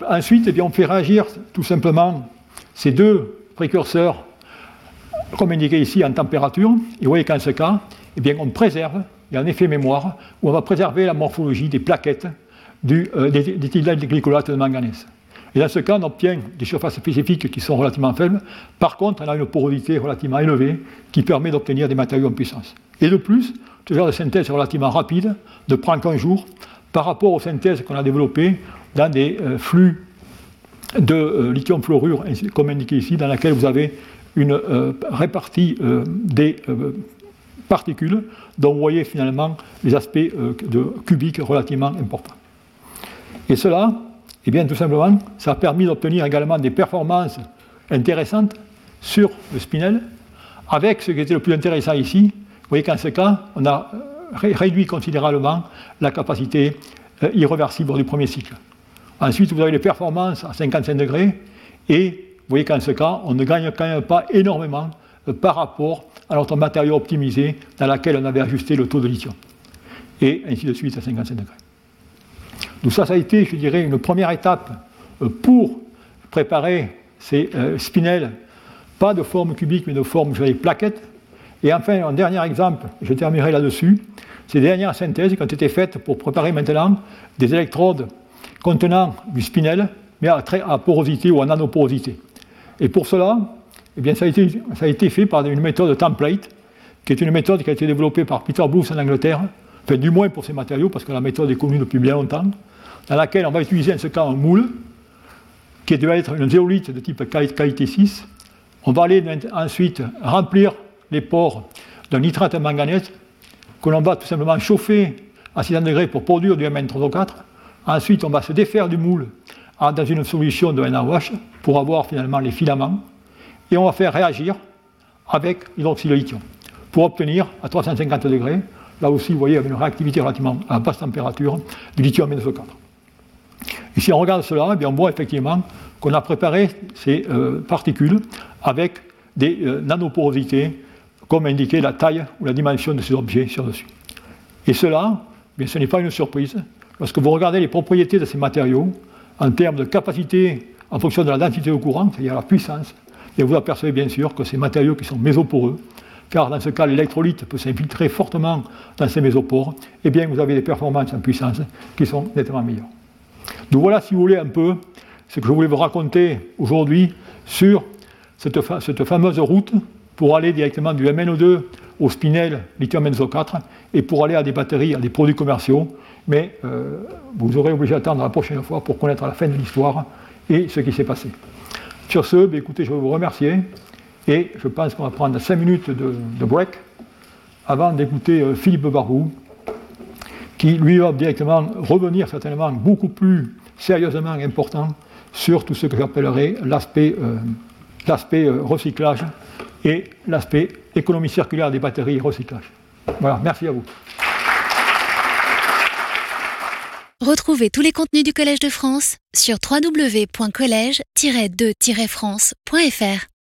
Ensuite, eh on fait réagir tout simplement ces deux précurseurs, comme indiqué ici, en température. Et vous voyez qu'en ce cas, eh on préserve, il y a un effet mémoire, où on va préserver la morphologie des plaquettes euh, des, de glycolate de manganèse. Et dans ce cas, on obtient des surfaces spécifiques qui sont relativement faibles. Par contre, on a une porosité relativement élevée qui permet d'obtenir des matériaux en puissance. Et de plus, ce genre de synthèse est relativement rapide, ne prend qu'un jour, par rapport aux synthèses qu'on a développées dans des euh, flux de euh, lithium fluorure, comme indiqué ici, dans laquelle vous avez une euh, répartie des particules dont vous voyez finalement les aspects cubiques relativement importants. Et cela, eh bien, tout simplement, ça a permis d'obtenir également des performances intéressantes sur le spinel, avec ce qui était le plus intéressant ici. Vous voyez qu'en ce cas, on a réduit considérablement la capacité irréversible du premier cycle. Ensuite, vous avez les performances à 55 degrés, et vous voyez qu'en ce cas, on ne gagne quand même pas énormément euh, par rapport à notre matériau optimisé dans lequel on avait ajusté le taux de lithium. Et ainsi de suite à 55 degrés. Donc ça, ça a été, je dirais, une première étape euh, pour préparer ces euh, spinels, pas de forme cubique, mais de forme, je dirais, plaquette. Et enfin, un dernier exemple, je terminerai là-dessus, ces dernières synthèses qui ont été faites pour préparer maintenant des électrodes contenant du spinel, mais à, très, à porosité ou à nanoporosité. Et pour cela, eh bien, ça, a été, ça a été fait par une méthode template, qui est une méthode qui a été développée par Peter Blues en Angleterre, enfin, du moins pour ces matériaux, parce que la méthode est connue depuis bien longtemps, dans laquelle on va utiliser en ce cas un moule, qui doit être une zéolite de type qualité 6. On va aller ensuite remplir les pores d'un nitrate de manganèse, que l'on va tout simplement chauffer à 600 degrés pour produire du Mn3O4. Ensuite, on va se défaire du moule dans une solution de NaOH pour avoir finalement les filaments. Et on va faire réagir avec l'hydroxyde de lithium pour obtenir à 350 degrés, là aussi vous voyez avec une réactivité relativement à basse température, du lithium NSO4. Et si on regarde cela, eh bien, on voit effectivement qu'on a préparé ces euh, particules avec des euh, nanoporosités, comme indiqué la taille ou la dimension de ces objets sur-dessus. Et cela, bien, ce n'est pas une surprise, Lorsque vous regardez les propriétés de ces matériaux, en termes de capacité en fonction de la densité au courant, c'est-à-dire la puissance, et vous apercevez bien sûr que ces matériaux qui sont mésoporeux, car dans ce cas l'électrolyte peut s'infiltrer fortement dans ces mésopores, eh bien vous avez des performances en puissance qui sont nettement meilleures. Donc voilà, si vous voulez, un peu ce que je voulais vous raconter aujourd'hui sur cette, fameuse route pour aller directement du MnO2 au spinel lithium NSO 4 et pour aller à des batteries, à des produits commerciaux mais euh, vous aurez obligé d'attendre la prochaine fois pour connaître la fin de l'histoire et ce qui s'est passé. Sur ce, ben, écoutez, je vais vous remercier et je pense qu'on va prendre 5 minutes de, break avant d'écouter euh, Philippe Barbou qui lui va directement revenir certainement beaucoup plus sérieusement important sur tout ce que j'appellerais l'aspect euh, recyclage et l'aspect économie circulaire des batteries et recyclage. Voilà, merci à vous. Retrouvez tous les contenus du Collège de France sur www.colège-2-france.fr.